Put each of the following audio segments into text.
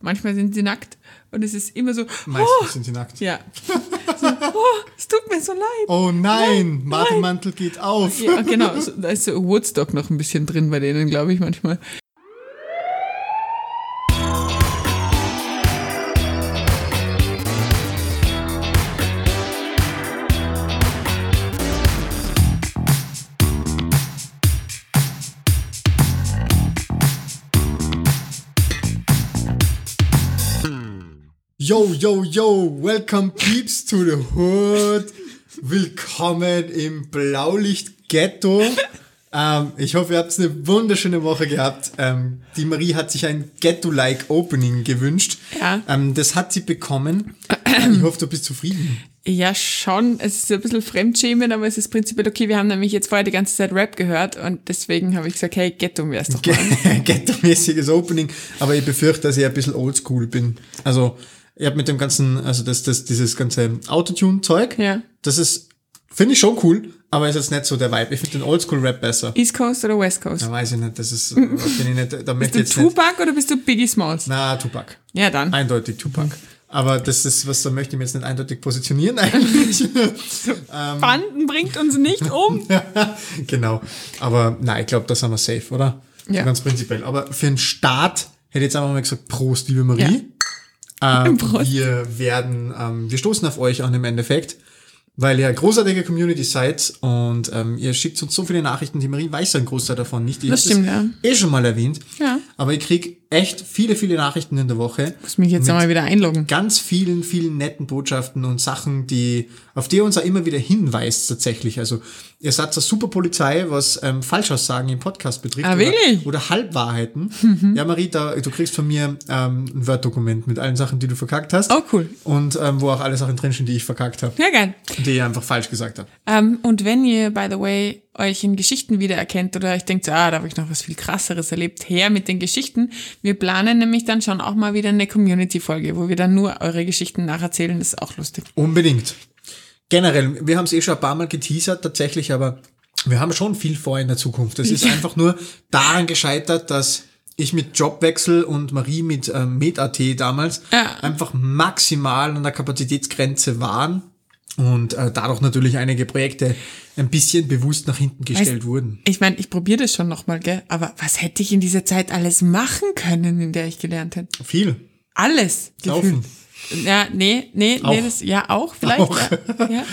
Manchmal sind sie nackt und es ist immer so, Meistens oh, sind sie nackt. ja. So, oh, es tut mir so leid. Oh nein, Bademantel geht auf. Ja, genau. Da ist so Woodstock noch ein bisschen drin bei denen, glaube ich, manchmal. Yo, yo, welcome peeps to the hood. Willkommen im Blaulicht-Ghetto. Ähm, ich hoffe, ihr habt eine wunderschöne Woche gehabt. Ähm, die Marie hat sich ein Ghetto-like Opening gewünscht. Ja. Ähm, das hat sie bekommen. Ähm, ich hoffe, du bist zufrieden. Ja, schon. Es ist ein bisschen fremdschämen, aber es ist prinzipiell okay. Wir haben nämlich jetzt vorher die ganze Zeit Rap gehört und deswegen habe ich gesagt, hey, Ghetto wär's doch mal. Ghetto-mäßiges Opening. Aber ich befürchte, dass ich ein bisschen oldschool bin. Also, ich habe mit dem ganzen, also das, das, dieses ganze Autotune-Zeug, Ja. das ist, finde ich schon cool, aber ist jetzt nicht so der Vibe. Ich finde den Oldschool-Rap besser. East Coast oder West Coast? Da weiß ich nicht, das ist, bin ich nicht, da möchte Bist du jetzt nicht. Tupac oder bist du Biggie Smalls? Na, Tupac. Ja, dann. Eindeutig Tupac. Aber das ist, was da möchte ich mir jetzt nicht eindeutig positionieren eigentlich. Ähm. Banden bringt uns nicht um. genau. Aber nein, ich glaube, das haben wir safe, oder? Ja. Ganz prinzipiell. Aber für den Start hätte ich jetzt einfach mal gesagt, Prost, liebe Marie. Ähm. Wir werden, ähm, wir stoßen auf euch auch im Endeffekt, weil ihr großartige Community seid und ähm, ihr schickt uns so viele Nachrichten. Die Marie weiß ja einen Großteil davon nicht. Ich Das stimmt, ja. eh schon mal erwähnt. Ja. Aber ich krieg echt viele, viele Nachrichten in der Woche. Muss mich jetzt einmal wieder einloggen. Ganz vielen, vielen netten Botschaften und Sachen, die, auf die ihr uns auch immer wieder hinweist tatsächlich. Also ihr seid eine super Polizei, was ähm, Falschaussagen im Podcast betrifft. Ah, oder, wirklich? Mhm. Oder Halbwahrheiten. Ja, Marie, da, du kriegst von mir ähm, ein Word-Dokument mit allen Sachen, die du verkackt hast. Oh, cool. Und ähm, wo auch alle Sachen drinstehen, die ich verkackt habe. Ja, geil. Die ich einfach falsch gesagt habe. Ähm, und wenn ihr, by the way, euch in Geschichten wiedererkennt oder euch denkt, ah, da habe ich noch was viel krasseres erlebt, her mit den Geschichten. Wir planen nämlich dann schon auch mal wieder eine Community-Folge, wo wir dann nur eure Geschichten nacherzählen. Das ist auch lustig. Unbedingt. Generell, wir haben es eh schon ein paar Mal geteasert tatsächlich, aber wir haben schon viel vor in der Zukunft. Das ist einfach nur daran gescheitert, dass ich mit Jobwechsel und Marie mit ähm, MedAT damals Ja. einfach maximal an der Kapazitätsgrenze waren und äh, dadurch natürlich einige Projekte ein bisschen bewusst nach hinten gestellt wurden. Ich meine, ich probiere das schon nochmal, gell? Aber was hätte ich in dieser Zeit alles machen können, in der ich gelernt hätte? Viel. Alles. Laufen. gefühlt. Ja, nee, nee, Auch. nee, das, ja, auch, vielleicht. Auch. Ja, ja.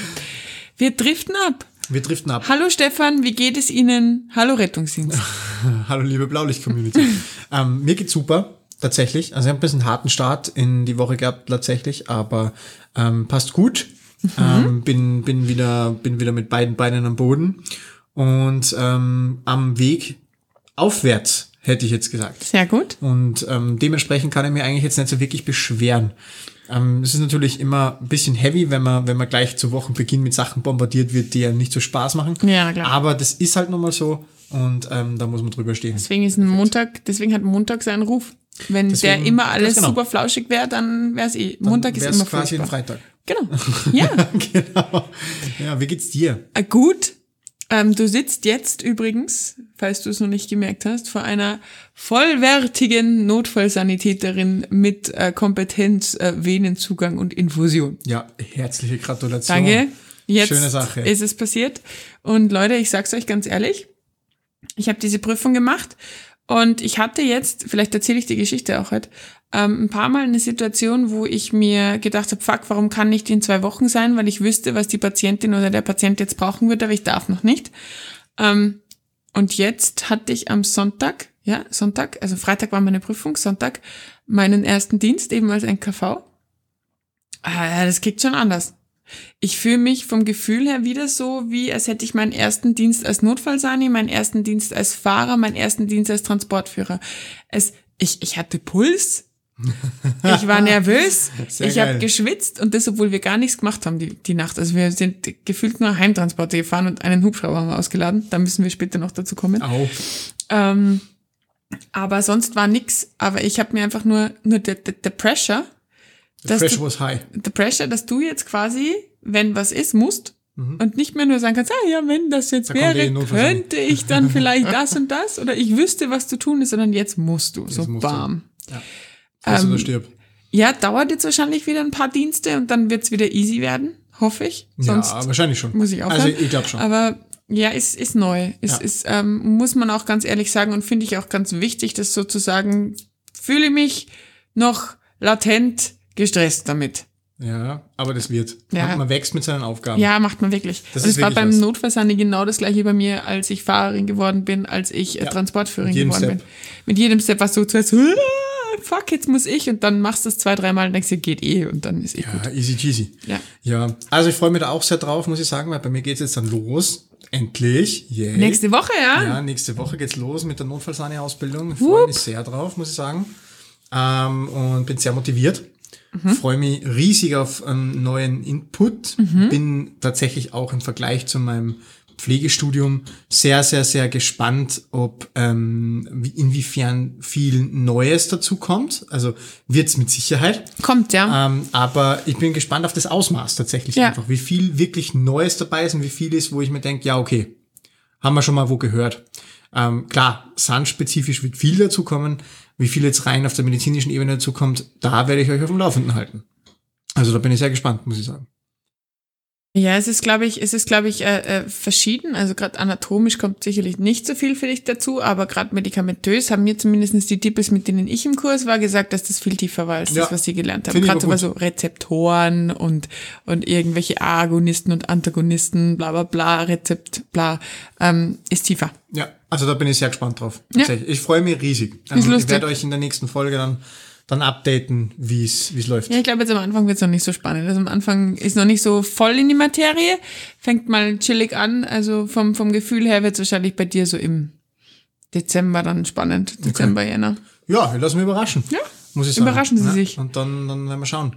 Wir driften ab. Wir driften ab. Hallo Stefan, wie geht es Ihnen? Hallo Rettungsdienst. Hallo liebe Blaulicht-Community. ähm, mir geht's super, tatsächlich. Also ich habe ein bisschen harten Start in die Woche gehabt, tatsächlich, aber ähm, passt gut. Ähm, bin, bin, wieder, bin wieder mit beiden Beinen am Boden und ähm, am Weg aufwärts, hätte ich jetzt gesagt. Sehr gut. Und ähm, dementsprechend kann ich mir eigentlich jetzt nicht so wirklich beschweren. Ähm, es ist natürlich immer ein bisschen heavy, wenn man, wenn man gleich zu Wochenbeginn mit Sachen bombardiert wird, die ja nicht so Spaß machen. Ja, klar. Aber das ist halt nun mal so und ähm, da muss man drüber stehen. Deswegen ist ein Montag, deswegen hat Montag seinen Ruf. Wenn Deswegen- der immer alles genau. super flauschig wäre, dann wäre es eh. Montag ist immer quasi ein. Freitag. Genau. Ja. genau. Ja, wie geht's dir? Äh, Gut. Ähm, du sitzt jetzt übrigens, falls du es noch nicht gemerkt hast, vor einer vollwertigen Notfallsanitäterin mit äh, Kompetenz, äh, Venenzugang und Infusion. Ja, herzliche Gratulation. Danke. Jetzt Schöne Sache. ist es passiert. Und Leute, ich sag's euch ganz ehrlich, ich habe diese Prüfung gemacht und ich hatte jetzt, vielleicht erzähle ich die Geschichte auch heute, ähm, ein paar Mal eine Situation, wo ich mir gedacht habe, fuck, warum kann nicht in zwei Wochen sein, weil ich wüsste, was die Patientin oder der Patient jetzt brauchen wird, aber ich darf noch nicht. Ähm, und jetzt hatte ich am Sonntag, ja, Sonntag, also Freitag war meine Prüfung, Sonntag meinen ersten Dienst eben als NKV. Ah, das klingt schon anders. Ich fühle mich vom Gefühl her wieder so, wie als hätte ich meinen ersten Dienst als Notfallsani, meinen ersten Dienst als Fahrer, meinen ersten Dienst als Transportführer. Es, ich, ich hatte Puls. Ich war nervös. Sehr ich habe geschwitzt und das, obwohl wir gar nichts gemacht haben die, die Nacht. Also wir sind gefühlt nur Heimtransporte gefahren und einen Hubschrauber haben wir ausgeladen. Da müssen wir später noch dazu kommen. Au. Ähm, aber sonst war nix. Aber ich habe mir einfach nur, nur der, der, der Pressure, The dass pressure du, was high. the pressure, dass du jetzt quasi, wenn was ist, musst und nicht mehr nur sagen kannst, ah ja, wenn das jetzt Mhm. Da wäre, könnte ich dann vielleicht das und das oder ich wüsste, was zu tun ist, sondern jetzt musst du. so musst du. bam. Ja. Ähm, oder stirb. Ja, dauert jetzt wahrscheinlich wieder ein paar Dienste und dann wird's wieder easy werden, hoffe ich. Sonst ja, wahrscheinlich schon. muss ich Also aufhören. ich glaube schon. Aber ja, ist, ist neu. Ist, Ja. ist, ähm, muss man auch ganz ehrlich sagen und finde ich auch ganz wichtig, dass sozusagen fühle mich noch latent gestresst damit. ja, aber das wird. Ja. Man, wächst mit seinen Aufgaben. Ja, macht man wirklich. Das ist es war beim was. Genau das gleiche bei mir, als ich Fahrerin geworden bin, als ich äh, Ja, Transportführerin geworden Step. bin. Mit jedem Step warst du zuerst so, "Ah, fuck, jetzt muss ich und dann machst du es zwei, dreimal und denkst dir, geht eh und dann ist eh gut. Ja, easy cheesy. Ja. Ja, also ich freue mich da auch sehr drauf, muss ich sagen, weil bei mir geht's jetzt dann los. Endlich. Yay. Nächste Woche, ja? Ja, nächste Woche geht's los mit der Notfallsahne-Ausbildung. Ich freue mich sehr drauf, muss ich sagen. Ähm, und bin sehr motiviert. Freue mich riesig auf einen neuen Input. Bin tatsächlich auch im Vergleich zu meinem Pflegestudium sehr, sehr, sehr gespannt, ob ähm, wie- inwiefern viel Neues dazu kommt. Also wird's mit Sicherheit. Kommt, ja. Ähm, aber ich bin gespannt auf das Ausmaß tatsächlich Ja. einfach, wie viel wirklich Neues dabei ist und wie viel ist, wo ich mir denke, ja, okay, haben wir schon mal wo gehört. Ähm, klar, SAN-spezifisch wird viel dazu kommen. Wie viel jetzt rein auf der medizinischen Ebene dazu kommt, da werde ich euch auf dem Laufenden halten. Also da bin ich sehr gespannt, muss ich sagen. Ja, es ist, glaube ich, es ist, glaube ich, äh, äh, verschieden. Also gerade anatomisch kommt sicherlich nicht so viel für dich dazu, aber gerade medikamentös haben mir zumindest die Tipps, mit denen ich im Kurs war, gesagt, dass das viel tiefer war als Ja, das, was sie gelernt haben. ich Gerade so aber bei so Rezeptoren und, und irgendwelche Agonisten und Antagonisten, bla bla bla, Rezept, bla, ähm, ist tiefer. Ja, also da bin ich sehr gespannt drauf. Ja. Ich freue mich riesig. Ähm, ich lustig. werde euch in der nächsten Folge dann, dann updaten, wie es wie es läuft. Ja, ich glaube, jetzt am Anfang wird es noch nicht so spannend. Also am Anfang ist noch nicht so voll in die Materie, fängt mal chillig an. Also vom, vom Gefühl her wird es wahrscheinlich bei dir so im Dezember dann spannend. Dezember, Jänner. Ja, ich lasse mich überraschen. Ja, Muss ich sagen. überraschen Sie ja? sich. Und dann, dann werden wir schauen,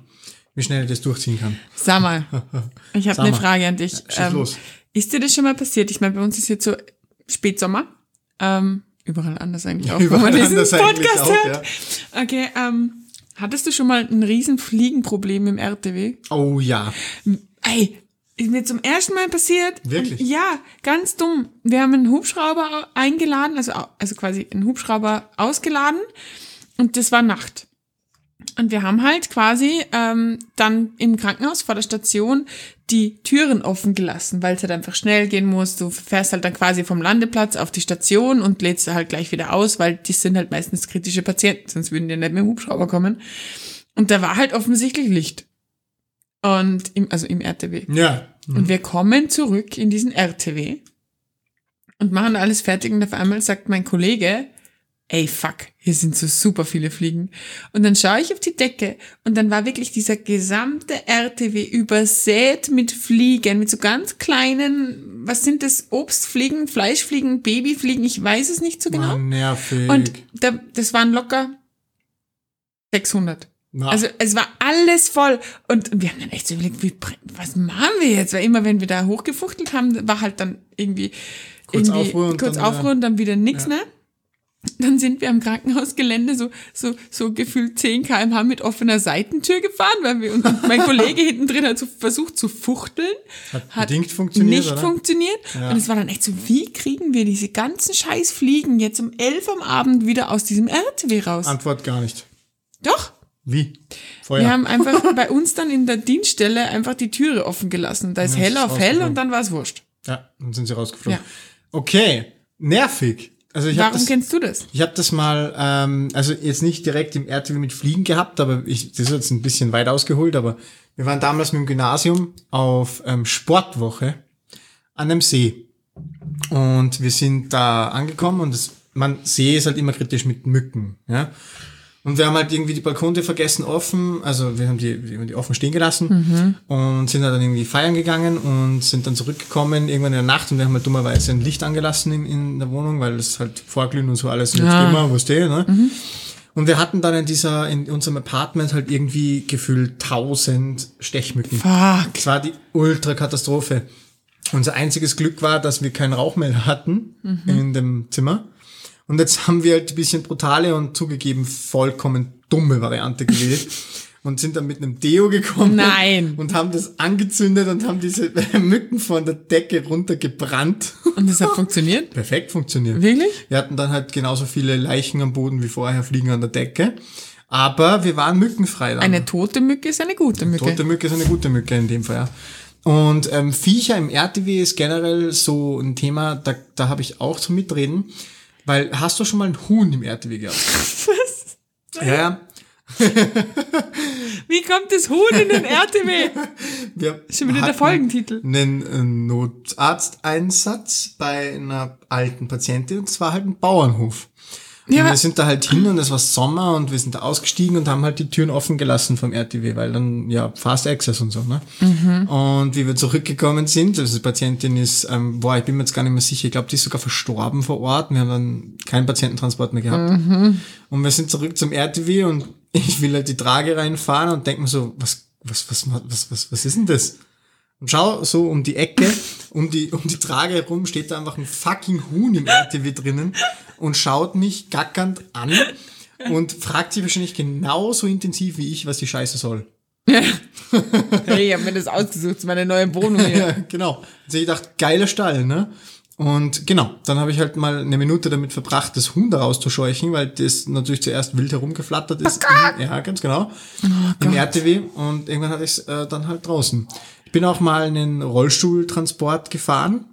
wie schnell ich das durchziehen kann. Sag mal, ich habe eine. Frage an dich. Ähm, schieß los. Ist dir das schon mal passiert? Ich meine, bei uns ist jetzt so Spätsommer. Ähm, überall anders eigentlich auch, Überall wo man diesen Podcast auch, hört. Okay, ähm, hattest du schon mal ein riesen Fliegenproblem im RTW? Oh ja. Ey, ist mir zum ersten Mal passiert. Wirklich? Und ja, ganz dumm. Wir haben einen Hubschrauber eingeladen, also, also quasi einen Hubschrauber ausgeladen und das war Nacht. Und wir haben halt quasi ähm, dann im Krankenhaus vor der Station die Türen offen gelassen, weil es halt einfach schnell gehen muss. Du fährst halt dann quasi vom Landeplatz auf die Station und lädst halt gleich wieder aus, weil die sind halt meistens kritische Patienten, sonst würden die nicht mit dem Hubschrauber kommen. Und da war halt offensichtlich Licht. Und im, also im RTW. Ja. Und wir kommen zurück in diesen RTW und machen alles fertig und auf einmal sagt mein Kollege, ey fuck, hier sind so super viele Fliegen. Und dann schaue ich auf die Decke und dann war wirklich dieser gesamte RTW übersät mit Fliegen, mit so ganz kleinen, was sind das, Obstfliegen, Fleischfliegen, Babyfliegen, ich weiß es nicht so genau. Mann, nervig. Und da, das waren locker 600. Na, Also es war alles voll und wir haben dann echt so überlegt, wie, was machen wir jetzt? Weil immer wenn wir da hochgefuchtelt haben, war halt dann irgendwie Kurz irgendwie Aufruhr und kurz dann und dann wieder nix, Ja. ne? Dann sind wir am Krankenhausgelände so, so, so gefühlt 10 kmh mit offener Seitentür gefahren, weil wir, und mein Kollege hinten drin hat so versucht zu fuchteln. Hat bedingt funktioniert, Nicht oder? funktioniert. Ja. Und es war dann echt so, wie kriegen wir diese ganzen scheiß Fliegen jetzt um 11 am Abend wieder aus diesem RTW raus? Antwort gar nicht. Doch. Wie? Feuer. Wir haben einfach bei uns dann in der Dienststelle einfach die Türe offen gelassen. Da ist Ja, hell ist auf hell und dann war es wurscht. ja, dann sind sie rausgeflogen. Ja. Okay, nervig. Also ich habe Warum das, kennst du das? ich hab das mal, ähm, also jetzt nicht direkt im RTW mit Fliegen gehabt, aber ich, das ist jetzt ein bisschen weit ausgeholt, aber wir waren damals mit dem Gymnasium auf ähm, Sportwoche an einem See. Und wir sind da angekommen und das, man See ist halt immer kritisch mit Mücken, ja. Und wir haben halt irgendwie die Balkone vergessen offen, also wir haben die, wir haben die offen stehen gelassen und sind halt dann irgendwie feiern gegangen und sind dann zurückgekommen irgendwann in der Nacht und wir haben halt dummerweise ein Licht angelassen in, in der Wohnung, weil es halt vorglühen und so alles nicht Ah. immer, wo steht, ne? Und wir hatten dann in dieser, in unserem Apartment halt irgendwie gefühlt tausend Stechmücken. Fuck. Es war die Ultrakatastrophe. Unser einziges Glück war, dass wir keinen Rauchmelder hatten in dem Zimmer. Und jetzt haben wir halt ein bisschen brutale und zugegeben vollkommen dumme Variante gewählt und sind dann mit einem Deo gekommen. Nein. Und haben das angezündet und haben diese Mücken von der Decke runtergebrannt. Und das hat funktioniert? Perfekt funktioniert. Wirklich? Wir hatten dann halt genauso viele Leichen am Boden wie vorher Fliegen an der Decke. Aber wir waren mückenfrei dann. Eine tote Mücke ist eine gute Mücke. Tote Mücke ist eine gute Mücke in dem Fall, ja. Und ähm, Viecher im RTW ist generell so ein Thema, da, da habe ich auch zu mitreden. Weil hast du schon mal ein Huhn im RTW gehabt? Was? Ja, ja. Wie kommt das Huhn in den RTW? Wir Schon wieder der Folgentitel. Einen Notarzteinsatz bei einer alten Patientin und zwar halt ein Bauernhof. Ja, Und wir sind da halt hin und es war Sommer und wir sind da ausgestiegen und haben halt die Türen offen gelassen vom RTW, weil dann, ja, Fast Access und so, ne? Mhm. Und wie wir zurückgekommen sind, also die Patientin ist, ähm, boah, ich bin mir jetzt gar nicht mehr sicher, ich glaube, die ist sogar verstorben vor Ort. Wir haben dann keinen Patiententransport mehr gehabt. Mhm. Und wir sind zurück zum RTW und ich will halt die Trage reinfahren und denke mir so, was, was, was, was, was, was ist denn das? Und schau so um die Ecke, um die, um die Trage herum steht da einfach ein fucking Huhn im RTW drinnen und schaut mich gackernd an und fragt sich wahrscheinlich genauso intensiv wie ich, was die Scheiße soll. hey, ich habe mir das ausgesucht, meine neue Wohnung hier. Ja, genau. Also ich dachte, geiler Stall, ne? Und genau, dann habe ich halt mal eine Minute damit verbracht, das Huhn da rauszuscheuchen, weil das natürlich zuerst wild herumgeflattert ist. ja, ganz genau. Im RTW und irgendwann hatte ich es äh, dann halt draußen. Ich bin auch mal einen Rollstuhltransport gefahren,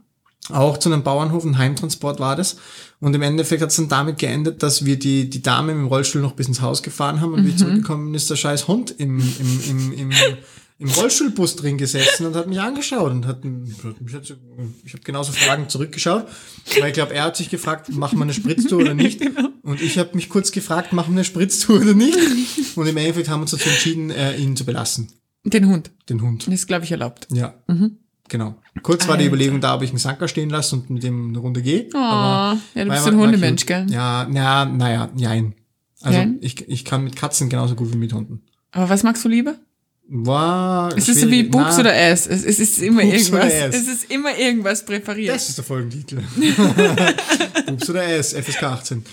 auch zu einem Bauernhof, ein Heimtransport war das. Und im Endeffekt hat es dann damit geendet, dass wir die, die Dame im Rollstuhl noch bis ins Haus gefahren haben und wie ich zurückgekommen ist der scheiß Hund im, im, im, im, im Rollstuhlbus drin gesessen und hat mich angeschaut und hat, mich hat so- ich habe genauso Fragen zurückgeschaut, weil ich glaube, er hat sich gefragt, machen wir eine Spritztour oder nicht? Und ich habe mich kurz gefragt, machen wir eine Spritztour oder nicht? Und im Endeffekt haben wir uns dazu entschieden, äh, ihn zu belassen, Den Hund. den Hund. Das ist, glaube ich, erlaubt. Ja, genau. Kurz war die. Überlegung da, ob ich einen Sanker stehen lasse und mit dem eine Runde gehe. Oh, ja, du bist ein Hundemensch, gell? Ja, na, naja, nein. Also Nein? ich, ich kann mit Katzen genauso gut wie mit Hunden. Aber was magst du lieber? War Ist es so wie. Boobs Na, oder Ass? Es, es ist immer Boobs irgendwas. Es ist immer irgendwas präferiert. Das ist der Folgentitel. Boobs oder S, FSK 18.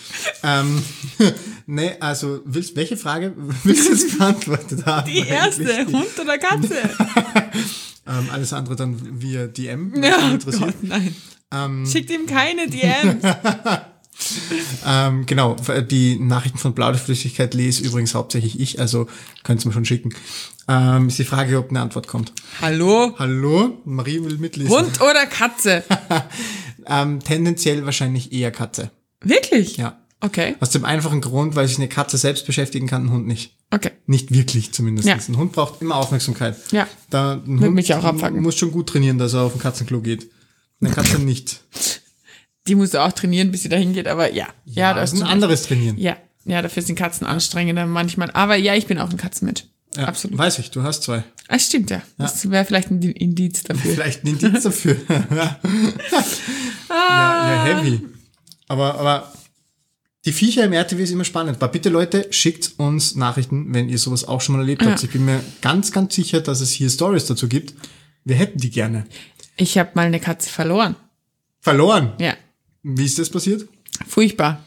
Ähm, nee, also willst, welche Frage willst du jetzt beantwortet haben? Die erste, eigentlich? Hund oder Katze? Ähm, alles andere dann via DM, Ja, oh interessiert. Gott, nein. Ähm, Schickt ihm keine DMs. Ähm, genau, die Nachrichten von Blauflüssigkeit lese übrigens hauptsächlich ich, also könnt ihr mir schon schicken. Ähm, ist die Frage, ob eine Antwort kommt. Hallo? Hallo, Marie will mitlesen. Hund oder Katze? Ähm, tendenziell wahrscheinlich eher Katze. Wirklich? Ja. Okay, Aus dem einfachen Grund, weil sich eine Katze selbst beschäftigen kann, ein Hund nicht. Okay. Nicht wirklich zumindest. Ja. Ein Hund braucht immer Aufmerksamkeit. Ja. Da, ein Würde Hund mich auch abfacken. muss schon gut trainieren, dass er auf ein Katzenklo geht. Eine Katze nicht. Die musst du auch trainieren, bis sie dahin geht, aber ja. Ja, das das ist ein anderes Trainieren. Ja, ja, dafür sind Katzen anstrengender manchmal. Aber ja, ich bin auch ein Katzenmensch. Ja, Absolut. Weiß ich, du hast zwei. Ah, stimmt, ja. Das wäre vielleicht ein Indiz dafür. Vielleicht ein Indiz dafür. ja, ja, heavy. Aber, aber die Viecher im RTW ist immer spannend. Aber bitte Leute, schickt uns Nachrichten, wenn ihr sowas auch schon mal erlebt habt. Ja. Ich bin mir ganz, ganz sicher, dass es hier Stories dazu gibt. Wir hätten die gerne. Ich habe mal eine Katze verloren. Verloren. Ja, Wie ist das passiert? furchtbar.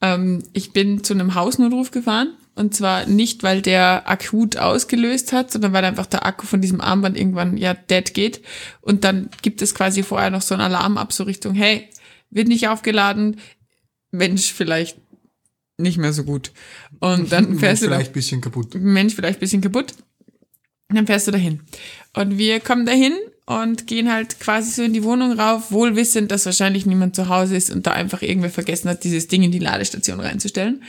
Ähm, ich bin zu einem Hausnotruf gefahren. Und zwar nicht, weil der akut ausgelöst hat, sondern weil einfach der Akku von diesem Armband irgendwann ja dead geht. Und dann gibt es quasi vorher noch so einen Alarm ab, so Richtung, hey, wird nicht aufgeladen, Mensch, vielleicht nicht mehr so gut. Und dann fährst du da Vielleicht ein bisschen kaputt. Mensch, vielleicht ein bisschen kaputt. Und dann fährst du dahin. Und wir kommen dahin und gehen halt quasi so in die Wohnung rauf, wohl wissend, dass wahrscheinlich niemand zu Hause ist und da einfach irgendwer vergessen hat, dieses Ding in die Ladestation reinzustellen.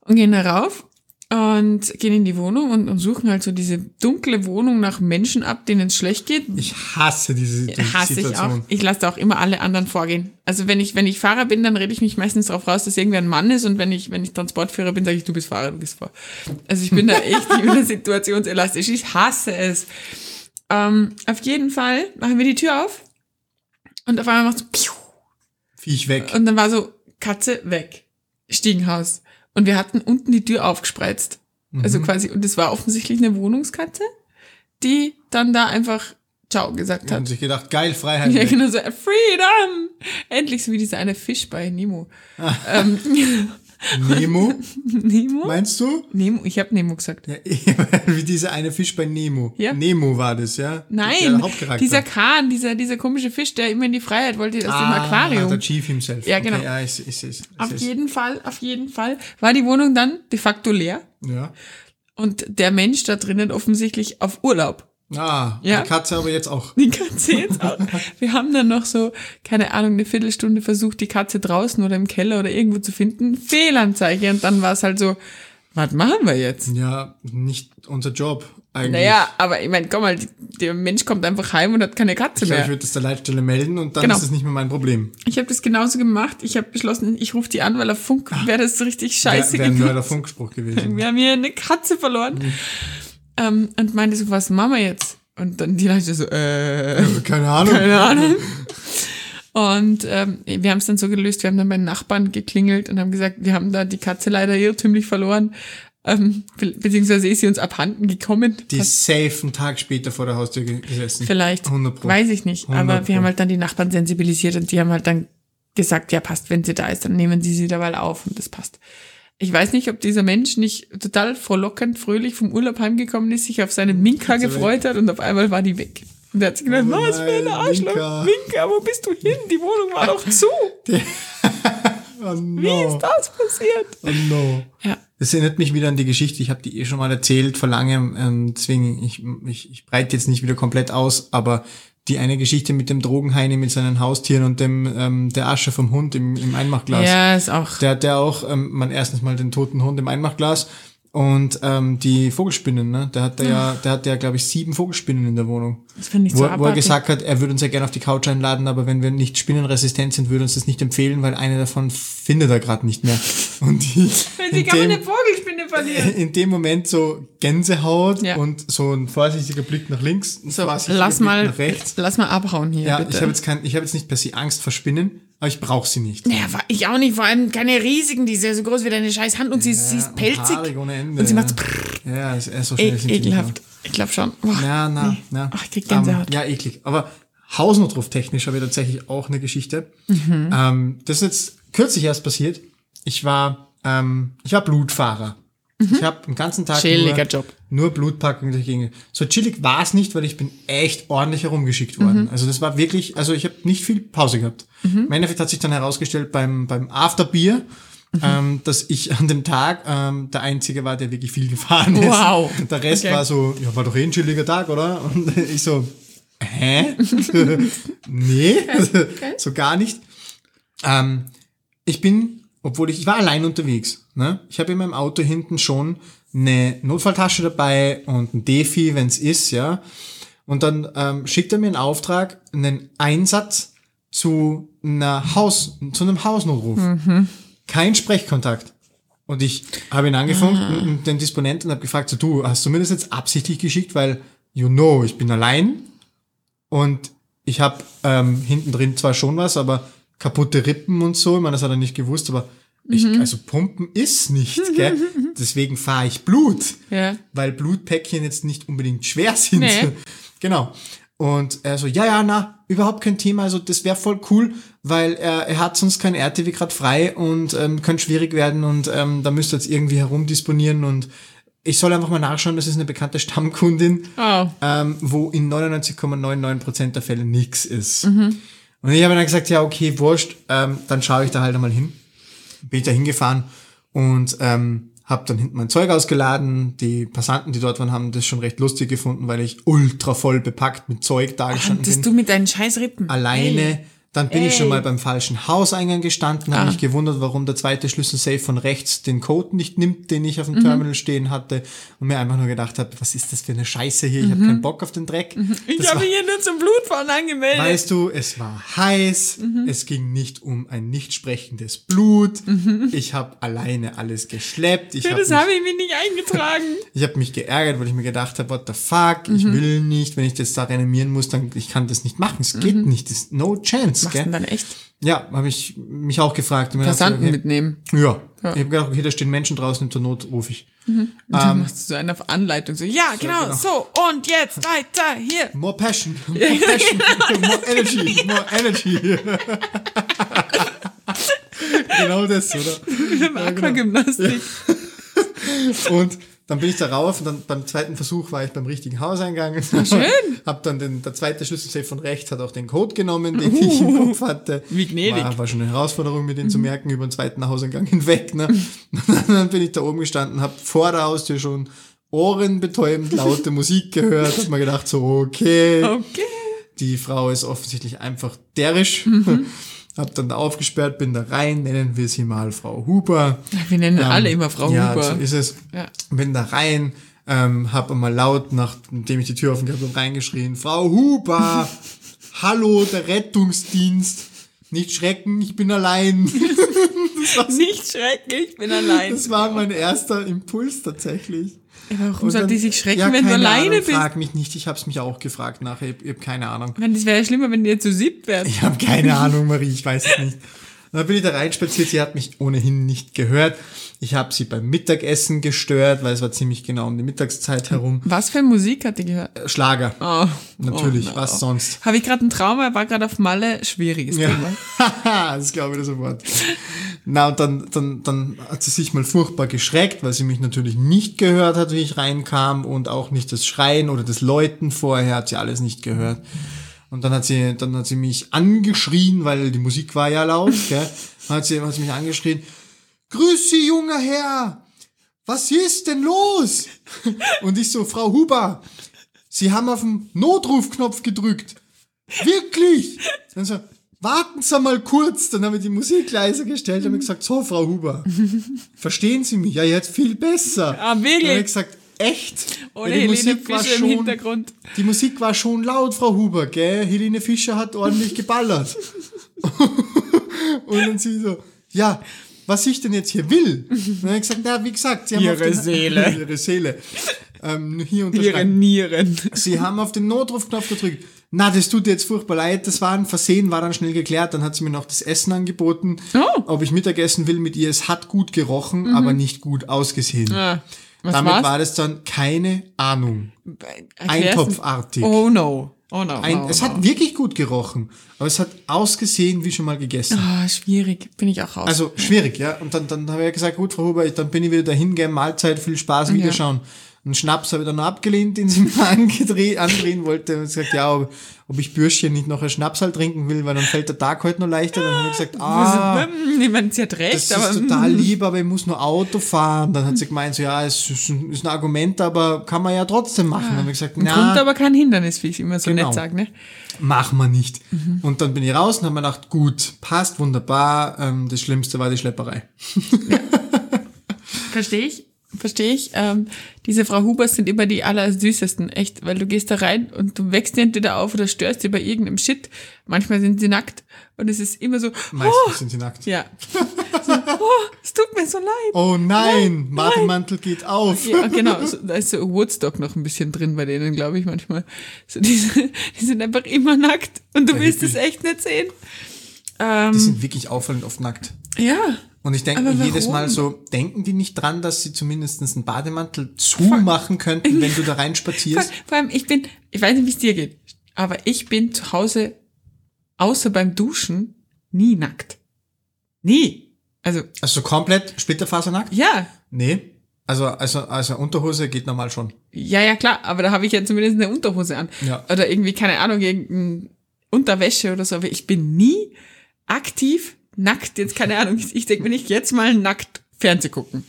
Und gehen da rauf und gehen in die Wohnung und, und suchen halt so diese dunkle Wohnung nach Menschen ab, denen es schlecht geht. Ich hasse diese die Hasse ich auch. Situation. Ich lasse da auch immer alle anderen vorgehen. Also wenn ich, wenn ich Fahrer bin, dann rede ich mich meistens darauf raus, dass irgendwer ein Mann ist und wenn ich, wenn ich Transportführer bin, sage ich, du bist Fahrer, du gehst vor. Also ich bin da echt, ich bin da situationselastisch. Ich hasse es. Ähm, auf jeden Fall machen wir die Tür auf und auf einmal macht so piu, Viech weg. und dann war so Katze weg. Stiegenhaus. Und wir hatten unten die Tür aufgespreizt. Also quasi, und es war offensichtlich eine Wohnungskatze, die dann da einfach Ciao gesagt hat. sich gedacht, geil, Freiheit. Ja, genau so, Freedom! Endlich so wie dieser eine Fisch bei Nemo. ähm, Nemo, Nemo? meinst du? Nemo? Ich habe Nemo gesagt. Ja, wie dieser eine Fisch bei Nemo. Ja. Nemo war das, ja? Der Nein, Hauptcharakter. dieser Kahn, dieser, dieser komische Fisch, der immer in die Freiheit wollte aus dem ah, Aquarium. Der Chief himself. Ja, genau. Okay, ja, ich, ich, ich, Auf jeden Fall, auf jeden Fall war die Wohnung dann de facto leer Ja. und der Mensch da drinnen offensichtlich auf Urlaub. Ah, Ja. die Katze aber jetzt auch. Die Katze jetzt auch. Wir haben dann noch so, keine Ahnung, eine Viertelstunde versucht, die Katze draußen oder im Keller oder irgendwo zu finden. Fehlanzeige. Und dann war es halt so, was machen wir jetzt? Ja, nicht unser Job eigentlich. Naja, aber ich meine, komm mal, der Mensch kommt einfach heim und hat keine Katze Ich glaube, mehr. ich würde das der Leitstelle melden und dann Genau. ist es nicht mehr mein Problem. Ich habe das genauso gemacht. Ich habe beschlossen, ich rufe die an, weil auf Funk wäre das so richtig scheiße Wäre wär nur der gewesen. Funkspruch gewesen. Wir haben hier eine Katze verloren. Mhm. Ähm, und meinte so, was machen wir jetzt? Und dann die Leute so, äh, Keine Ahnung. keine Ahnung. Und ähm, wir haben es dann so gelöst, wir haben dann bei den Nachbarn geklingelt und haben gesagt, wir haben da die Katze leider irrtümlich verloren. Ähm, be beziehungsweise ist sie uns abhanden gekommen. Die ist safe einen Tag später vor der Haustür ge- gesessen. vielleicht, 100 Pro. weiß ich nicht. 100 Aber wir haben halt dann die Nachbarn sensibilisiert und die haben halt dann gesagt, ja passt, wenn sie da ist, dann nehmen sie sie derweil auf und das passt. Ich weiß nicht, ob dieser Mensch nicht total frohlockend, fröhlich vom Urlaub heimgekommen ist, sich auf seine Minka gefreut hat und auf einmal war die weg. Und er hat sich gedacht, Oh was für ein Arschloch. Minka. Minka, wo bist du hin? Die Wohnung war doch zu. Oh no. Wie ist das passiert? Oh no. Ja. Das erinnert mich wieder an die Geschichte, ich habe die eh schon mal erzählt vor langem, ähm, deswegen, ich, ich, ich breite jetzt nicht wieder komplett aus, aber die eine Geschichte mit dem Drogenheini mit seinen Haustieren und dem ähm, der Asche vom Hund im, im Einmachglas. Ja, ist auch. Der hat ja auch, ähm, man erstens mal den toten Hund im Einmachglas und ähm, die Vogelspinnen, ne? Der hat da ja, der hat ja, glaube ich, sieben Vogelspinnen in der Wohnung. Das finde ich Wo, so wo er abartig. gesagt hat, er würde uns ja gerne auf die Couch einladen, aber wenn wir nicht spinnenresistent sind, würde uns das nicht empfehlen, weil eine davon findet er gerade nicht mehr. Und die, Wenn sie in, kann man eine Vogelspinne verlieren. in dem Moment so Gänsehaut Ja. und so ein vorsichtiger Blick nach links, ein So, vorsichtiger lass Blick mal, nach rechts. lass mal abhauen hier, Ja, bitte. ich habe jetzt kein, ich habe jetzt nicht per se Angst vor Spinnen, aber ich brauche sie nicht. Ja, war ich auch nicht, vor allem keine riesigen, die ist ja so groß wie deine scheiß Hand und sie, ist- sie ist und pelzig. haarig ohne Ende, und sie macht ja. so Ja, es ist so schnell. e sind die nicht ekelhaft. Ich glaube schon. Boah. Ja, na, Nee. na. Ach, ich krieg Gänsehaut. Ähm, ja, eklig. Aber Hausnotruf technisch habe ich tatsächlich auch eine Geschichte. Mhm. Ähm, das ist jetzt kürzlich erst passiert. Ich war, ähm, ich war Blutfahrer. Ich habe den ganzen Tag Mhm. Chilliger nur, Job. nur Blutpackung dagegen. So chillig war es nicht, weil ich bin echt ordentlich herumgeschickt worden. Mhm. Also das war wirklich, also ich habe nicht viel Pause gehabt. Im Endeffekt hat sich dann herausgestellt beim, beim Afterbier, Mhm. ähm, dass ich an dem Tag ähm, der Einzige war, der wirklich viel gefahren ist. Wow. Der Rest Okay. war so, ja, war doch eh ein chilliger Tag, oder? Und ich so, hä? nee, so gar nicht. Ähm, ich bin, obwohl ich, ich war allein unterwegs. Ne? Ich habe in meinem Auto hinten schon eine Notfalltasche dabei und ein Defi, wenn es ist, ja. Und dann ähm, schickt er mir einen Auftrag, einen Einsatz zu einer Haus, zu einem Hausnotruf. Kein Sprechkontakt. Und ich habe ihn angefunkt, und den Disponenten, und habe gefragt, so, du, hast du mir das jetzt absichtlich geschickt, weil, you know, ich bin allein und ich habe ähm, hinten drin zwar schon was, aber kaputte Rippen und so, ich meine, das hat er nicht gewusst, aber ich, also Pumpen ist nicht, gell? Deswegen fahre ich Blut Ja. weil Blutpäckchen jetzt nicht unbedingt schwer sind. Nee. genau. Und er so, ja, ja, na, überhaupt kein Thema, also das wäre voll cool, weil er, er hat sonst kein RTW gerade frei und ähm, könnte schwierig werden und ähm, da müsst ihr jetzt irgendwie herumdisponieren und ich soll einfach mal nachschauen, das ist eine bekannte Stammkundin, Oh. ähm, wo in 99,99% der Fälle nix ist. Mhm. Und ich habe dann gesagt, ja, okay, wurscht, ähm, dann schaue ich da halt einmal hin. Bin ich da hingefahren und ähm, habe dann hinten mein Zeug ausgeladen. Die Passanten, die dort waren, haben das schon recht lustig gefunden, weil ich ultra voll bepackt mit Zeug da gestanden Hattest bin. du mit deinen scheiß Rippen? Alleine. Ey. Dann bin ich schon Ey. mal beim falschen Hauseingang gestanden, habe Ah. mich gewundert, warum der zweite Schlüsselsafe von rechts den Code nicht nimmt, den ich auf Mhm. dem Terminal stehen hatte und mir einfach nur gedacht habe, was ist das für eine Scheiße hier? Ich habe keinen Bock auf den Dreck. Mhm. Ich habe mich hier nur zum Blutfahren angemeldet. Weißt du, es war heiß, Mhm. es ging nicht um ein nicht sprechendes Blut. Ich habe alleine alles geschleppt. Ich Für habe das mich, habe ich mich nicht eingetragen. ich hab mich geärgert, weil ich mir gedacht habe, what the fuck, ich Mhm. will nicht, wenn ich das da reanimieren muss, dann ich kann das nicht machen. Es geht nicht, das ist no chance. Mhm. Machst Gell? dann echt Ja, habe ich mich auch gefragt. Passanten okay, mitnehmen? Ja. Ich habe gedacht, okay, da stehen Menschen draußen, zur Not rufe ich. Dann machst du so eine auf Anleitung. So, ja, genau, genau. so. Und jetzt weiter hier. More passion, more passion, more energy, more energy. genau das, oder? Beim Aquagymnastik. Und dann bin ich da rauf und dann beim zweiten Versuch war ich beim richtigen Hauseingang. schön. Hab dann den, der zweite Schlüsselsafe von rechts hat auch den Code genommen, den ich im Kopf hatte. Wie gnädig. War, war schon eine Herausforderung, mir den zu merken über den zweiten Hauseingang hinweg. Ne? dann bin ich da oben gestanden, hab vor der Haustür schon ohrenbetäubend laute Musik gehört, hab mir gedacht so, okay, Okay. die Frau ist offensichtlich einfach derisch. Mhm. Hab dann da aufgesperrt, bin da rein, nennen wir sie mal Frau Huber. Wir nennen alle immer Frau ja, Huber. so ist es. Ja. Bin da rein, ähm, hab einmal laut, nachdem ich die Tür offen gehabt habe, reingeschrien, Frau Huber, hallo, der Rettungsdienst. Nicht schrecken, ich bin allein. Nicht schrecken, ich bin allein. Das war mein erster Impuls tatsächlich. Ja, Warum Und soll dann- die sich schrecken, ja, wenn du alleine Ahnung, bist? Frag mich nicht, ich hab's mich auch gefragt nachher, ich, ich hab keine Ahnung. Ich meine, das wäre ja schlimmer, wenn ihr zu siebt wärt. Ich habe keine Ahnung, Marie, ich weiß es nicht. Und dann bin ich da reinspaziert, sie hat mich ohnehin nicht gehört. Ich habe sie beim Mittagessen gestört, weil es war ziemlich genau um die Mittagszeit herum. Was für Musik hat die gehört? Äh, Schlager. Oh, Natürlich, oh, no. was sonst? Habe ich gerade ein Trauma, war gerade auf Malle, schwieriges Ja. Thema. das glaube ich dir sofort. Na, und dann, dann, dann hat sie sich mal furchtbar geschreckt, weil sie mich natürlich nicht gehört hat, wie ich reinkam und auch nicht das Schreien oder das Läuten vorher hat sie alles nicht gehört. Und dann hat sie, dann hat sie mich angeschrien, weil die Musik war ja laut, gell? Dann hat sie, hat sie mich angeschrien, Grüß Sie, junger Herr! Was ist denn los? Und ich so, Frau Huber, Sie haben auf den Notrufknopf gedrückt. Wirklich? Dann so, warten Sie mal kurz. Dann haben wir die Musik leiser gestellt und gesagt, so, Frau Huber, verstehen Sie mich? Ja, jetzt viel besser. Ah, Dann wirklich? habe ich gesagt, echt? Ohne die Helene Musik war Fischer im schon- Hintergrund. Die Musik war schon laut, Frau Huber, gell? Helene Fischer hat ordentlich geballert. und dann sie so, ja, was ich denn jetzt hier will? Und dann habe ich gesagt, na, wie gesagt, Sie haben Ihre auf den, Seele. Ihre Seele. Ähm, hier Ihre. Nieren. Sie haben auf den Notrufknopf gedrückt. Na, das tut jetzt furchtbar leid. Das war ein Versehen, war dann schnell geklärt. Dann hat sie mir noch das Essen angeboten, Oh. ob ich Mittagessen will mit ihr. Es hat gut gerochen, aber nicht gut ausgesehen. Ah, was Damit war's? war das dann keine Ahnung. Erklär's- Eintopfartig. Oh no. Oh no. Ein, oh, es no. hat wirklich gut gerochen, aber es hat ausgesehen wie schon mal gegessen. Ah, schwierig. Bin ich auch raus. Also schwierig, ja. Und dann, dann habe ich gesagt, gut, Frau Huber, dann bin ich wieder dahin, gell, Mahlzeit, viel Spaß, Wiederschauen. Einen Schnaps habe ich dann noch abgelehnt, den sie mir andrehen wollte. Und gesagt, ja, ob, ob ich Bürschchen nicht noch ein Schnaps halt trinken will, weil dann fällt der Tag heute noch leichter. Dann habe ich gesagt, ah, ich meine, sie hat recht, das aber ist total lieb, aber ich muss nur Auto fahren. Dann hat sie gemeint, so, ja, es ist ein, ist ein Argument, aber kann man ja trotzdem machen. Dann habe ich gesagt, na, Grund, aber kein Hindernis, wie ich immer so Genau. nett sage, ne? Machen wir nicht. Und dann bin ich raus und habe mir gedacht, gut, passt wunderbar. Ähm, das Schlimmste war die Schlepperei. Verstehe ich. Verstehe ich. Ähm, diese Frau Hubers sind immer die allersüßesten, echt, weil du gehst da rein und du wächst die entweder auf oder störst sie bei irgendeinem Shit. Manchmal sind sie nackt und es ist immer so, Meistens oh, sind sie nackt. ja. So, oh, es tut mir so leid. Oh nein, Martenmantel geht auf. Ja, genau. So, da ist so Woodstock noch ein bisschen drin bei denen, glaube ich, manchmal. So diese, die sind einfach immer nackt und du Ja, willst es echt nicht sehen. Die Ähm, sind wirklich auffallend oft nackt. ja. Und ich denke mir jedes? Mal so, denken die nicht dran, dass sie zumindest einen Bademantel zumachen könnten, wenn du da rein Vor, spazierst? vor allem, ich bin, ich weiß nicht, wie es dir geht, aber ich bin zu Hause, außer beim Duschen, nie nackt. Nie. Also, Also so komplett splitterfasernackt? ja. Nee. Also, also, also Unterhose geht normal schon. Ja, ja, klar, aber da habe ich ja zumindest eine Unterhose an. Ja. Oder irgendwie, keine Ahnung, irgendeine Unterwäsche oder so, aber ich bin nie aktiv nackt, jetzt keine Ahnung, ich, denke mir nicht, jetzt mal nackt Fernseh gucken.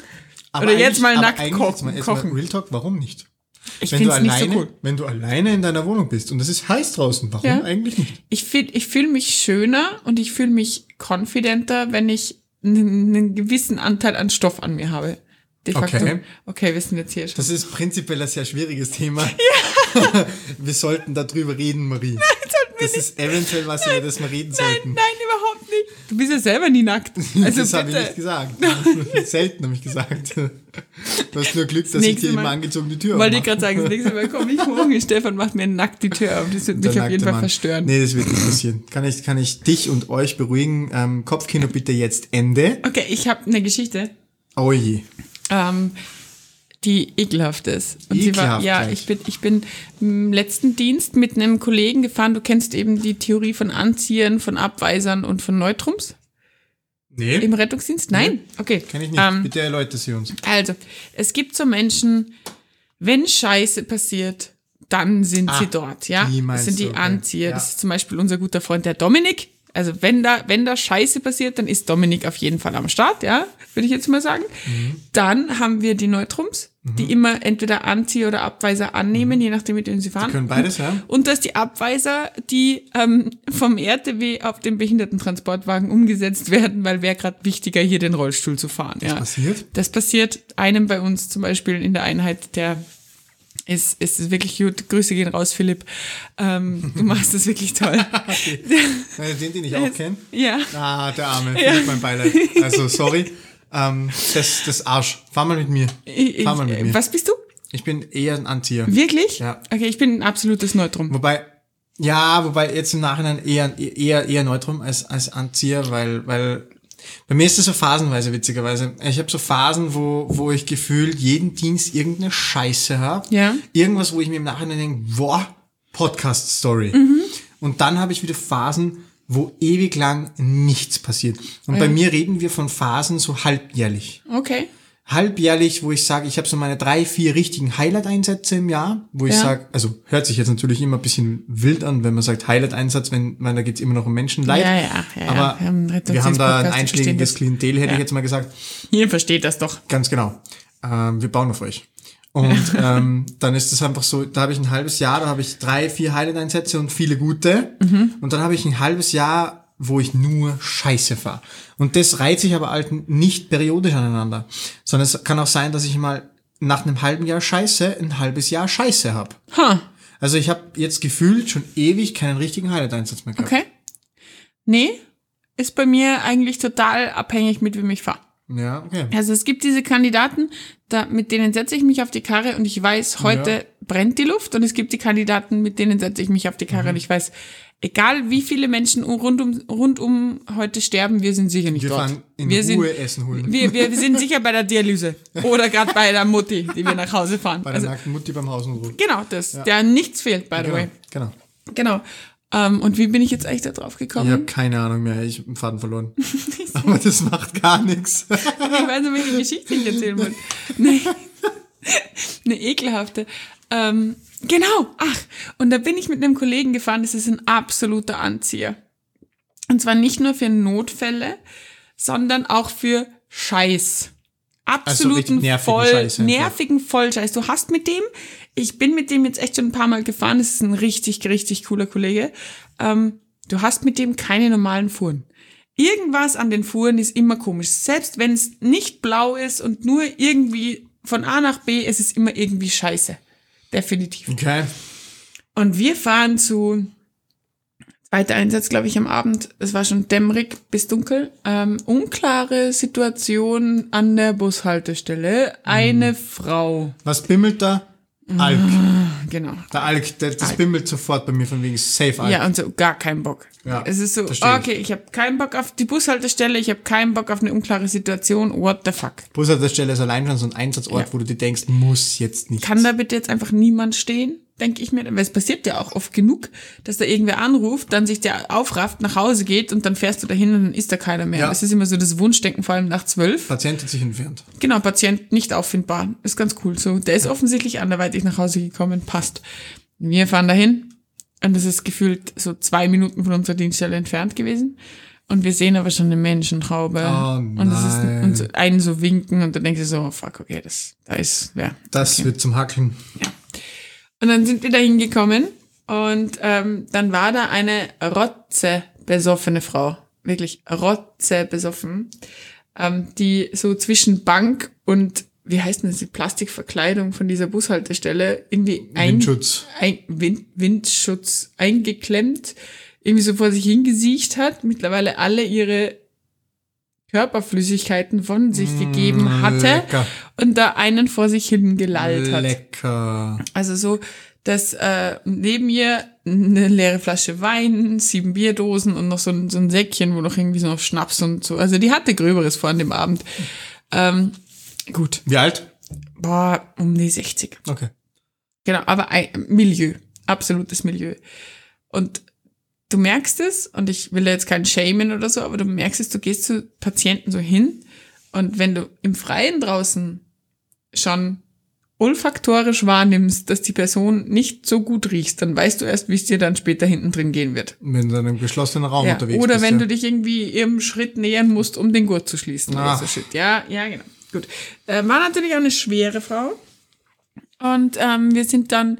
Aber Oder jetzt mal nackt kochen. jetzt mal, jetzt mal kochen. Real Talk, warum nicht? Ich Wenn du es nicht alleine, so cool. wenn du alleine in deiner Wohnung bist und es ist heiß draußen, warum Ja. eigentlich nicht? Ich fühle ich fühl mich schöner und ich fühle mich confidenter, wenn ich einen gewissen Anteil an Stoff an mir habe. De facto. Okay. Okay, wir sind jetzt hier schon. Das ist prinzipiell ein sehr schwieriges Thema. Ja. wir sollten darüber reden, Marie. Nein, sollten wir das ist eventuell was, über das wir reden Nein, sollten. nein, überhaupt nicht. Du bist ja selber nie nackt. Also das habe ich nicht gesagt. Selten habe ich gesagt. Du hast nur Glück, dass ich dir immer Mal- angezogen die Tür Wollte ich gerade sagen, das nächste Mal komme ich morgen, Stefan macht mir nackt die Tür auf. Das wird Der mich auf jeden nackte Fall Mann. verstören. Nee, das wird nicht passieren. Kann ich, kann ich dich und euch beruhigen. Ähm, Kopfkino bitte jetzt Ende. Okay, ich habe eine Geschichte, Oh je. Ähm, die ekelhaft ist. Und sie war, Ekelhaft ja, ich bin, ich bin im letzten Dienst mit einem Kollegen gefahren. Du kennst eben die Theorie von Anziehern, von Abweisern und von Neutrums. Nee, Im Rettungsdienst? Nein? Okay. kenne ich nicht. Ähm, Bitte erläutert sie uns. also, es gibt so Menschen, wenn Scheiße passiert, dann sind Ah, sie dort, ja. Das sind die okay. Anzieher. Ja. Das ist zum Beispiel unser guter Freund, der Dominik. Also wenn da, wenn da Scheiße passiert, dann ist Dominik auf jeden Fall am Start, ja, würde ich jetzt mal sagen. Mhm. Dann haben wir die Neutrums, die immer entweder Anzieher oder Abweiser annehmen, je nachdem, mit denen sie fahren. Mhm. Können beides, ja? Und dass die Abweiser, die ähm, vom RTW auf den Behindertentransportwagen umgesetzt werden, weil wäre gerade wichtiger, hier den Rollstuhl zu fahren. ja. passiert? Das passiert einem bei uns zum Beispiel in der Einheit, der ist, ist wirklich gut. Grüße gehen raus, Philipp. Ähm, du machst das wirklich toll. Äh, Den, den ich auch kenne. ja. Ah, der Arme. Philipp, mein Beileid. Also, sorry. Ähm, das, das Arsch. Fahr mal mit mir. Fahr mal mit mir. was bist du? Ich bin eher ein Anzieher. Wirklich? Ja. Okay, ich bin ein absolutes Neutrum. Wobei, ja, wobei jetzt im Nachhinein eher, eher, eher Neutrum als, als Anzieher, weil, weil bei mir ist das so phasenweise, witzigerweise. Ich habe so Phasen, wo, wo ich gefühlt jeden Dienst irgendeine Scheiße habe. Ja. Irgendwas, wo ich mir im Nachhinein denke, boah, Podcast-Story. Mhm. Und dann habe ich wieder Phasen, wo ewig lang nichts passiert. Und bei mir reden wir von Phasen so halbjährlich Okay. Halbjährlich, wo ich sage, ich habe so meine drei, vier richtigen Highlight-Einsätze im Jahr, wo ich Ja. sage, also hört sich jetzt natürlich immer ein bisschen wild an, wenn man sagt Highlight-Einsatz, wenn, wenn da geht's immer noch um Menschenleid. Ja, ja, ja, Aber ja. Wir haben einen wir haben da ein einschlägiges. Klientel, hätte Ja. ich jetzt mal gesagt. Ihr versteht das doch. Ganz genau. Ähm, wir bauen auf euch. Und ähm, dann ist es einfach so, da habe ich ein halbes Jahr, da habe ich drei, vier Highlight-Einsätze und viele gute. Mhm. Und dann habe ich ein halbes Jahr, wo ich nur Scheiße fahre. Und das reiht sich aber halt nicht periodisch aneinander. Sondern es kann auch sein, dass ich mal nach einem halben Jahr Scheiße ein halbes Jahr Scheiße habe. Ha, Also ich habe jetzt gefühlt schon ewig keinen richtigen Highlight-Einsatz mehr gehabt. okay. Nee, ist bei mir eigentlich total abhängig, mit wem ich fahre. Ja, okay. Also es gibt diese Kandidaten, da, mit denen setze ich mich auf die Karre und ich weiß, heute Ja. brennt die Luft. Und es gibt die Kandidaten, mit denen setze ich mich auf die Mhm. Karre und ich weiß, egal wie viele Menschen rund um, rund um heute sterben, wir sind sicher nicht Wir dort. fahren in wir Ruhe sind, Essen holen. wir, wir sind sicher bei der Dialyse oder gerade bei der Mutti, die wir nach Hause fahren. Bei der Also, nackten Mutti beim Hausnruf. genau, das, der nichts fehlt, by the Genau, way. genau. Genau. Ähm, und wie bin ich jetzt eigentlich da drauf Ich gekommen? habe keine Ahnung mehr, ich hab den Faden verloren. Aber das macht gar nichts. Ich weiß nicht, welche Geschichte ich erzählen wollte. Nee. Eine ekelhafte. Ähm, genau, ach, und da bin ich mit einem Kollegen gefahren, das ist ein absoluter Anzieher. Und zwar nicht nur für Notfälle, sondern auch für Scheiß. Absoluten richtig nervigen voll, Scheiß einfach. nervigen Vollscheiß. Du hast mit dem, ich bin mit dem jetzt echt schon ein paar Mal gefahren, das ist ein richtig, richtig cooler Kollege. Ähm, du hast mit dem keine normalen Fuhren. Irgendwas an den Fuhren ist immer komisch. Selbst wenn es nicht blau ist und nur irgendwie von A nach B, es ist immer irgendwie scheiße. Definitiv. Okay. Und wir fahren zu zweiter Einsatz, glaube ich, am Abend. Es war schon dämmerig bis dunkel. Ähm, unklare Situation an der Bushaltestelle. Eine Frau. Was bimmelt da? Alk. Genau. Der Alk, der, das bimmelt sofort bei mir von wegen Safe Alk. Ja, und so gar keinen Bock. Ja, es ist so, versteh ich. okay, ich habe keinen Bock auf die Bushaltestelle, ich habe keinen Bock auf eine unklare Situation. What the fuck? Bushaltestelle ist allein schon so ein Einsatzort, Ja. wo du dir denkst, muss jetzt nicht. Kann da bitte jetzt einfach niemand stehen? Denke ich mir, weil es passiert ja auch oft genug, dass da irgendwer anruft, dann sich der aufrafft, nach Hause geht und dann fährst du dahin und dann ist da keiner mehr. Ja. Das ist immer so das Wunschdenken, vor allem nach zwölf. Patient hat sich entfernt. Genau, Patient nicht auffindbar. Ist ganz cool so. Der ist offensichtlich anderweitig nach Hause gekommen, passt. Wir fahren dahin und das ist gefühlt so zwei Minuten von unserer Dienststelle entfernt gewesen. Und wir sehen aber schon eine Menschentraube. Oh und das ist nein. und einen so winken und dann denkst du so, oh fuck, okay, das, da ist wer. Das wird zum Hackeln. Und dann sind wir da hingekommen und ähm, dann war da eine rotze besoffene Frau. Wirklich rotze besoffen. Ähm, die so zwischen Bank und, wie heißt denn das, die Plastikverkleidung von dieser Bushaltestelle in die ein Windschutz. Ein, Wind, Windschutz eingeklemmt, irgendwie so vor sich hingesiecht hat, mittlerweile alle ihre Körperflüssigkeiten von sich gegeben hatte Mm, Lecker. und da einen vor sich hin gelallt hat. Lecker. Also so, dass äh, neben ihr eine leere Flasche Wein, sieben Bierdosen und noch so ein, so ein Säckchen, wo noch irgendwie so noch Schnaps und so. Also die hatte Gröberes vor an dem Abend. Ähm, gut, Wie alt? boah, um die 60. Okay. Genau, aber ein Milieu, absolutes Milieu. Und du merkst es, und ich will jetzt keinen shamen oder so, aber du merkst es, du gehst zu Patienten so hin und wenn du im Freien draußen schon olfaktorisch wahrnimmst, dass die Person nicht so gut riecht, dann weißt du erst, wie es dir dann später hinten drin gehen wird. Wenn du in einem geschlossenen Raum Ja. unterwegs Oder bist. wenn ja. du dich irgendwie ihrem Schritt nähern musst, um den Gurt zu schließen. Oder Ach. so Shit. Ja, ja, genau. Gut. Äh, war natürlich auch eine schwere Frau. Und ähm, wir sind dann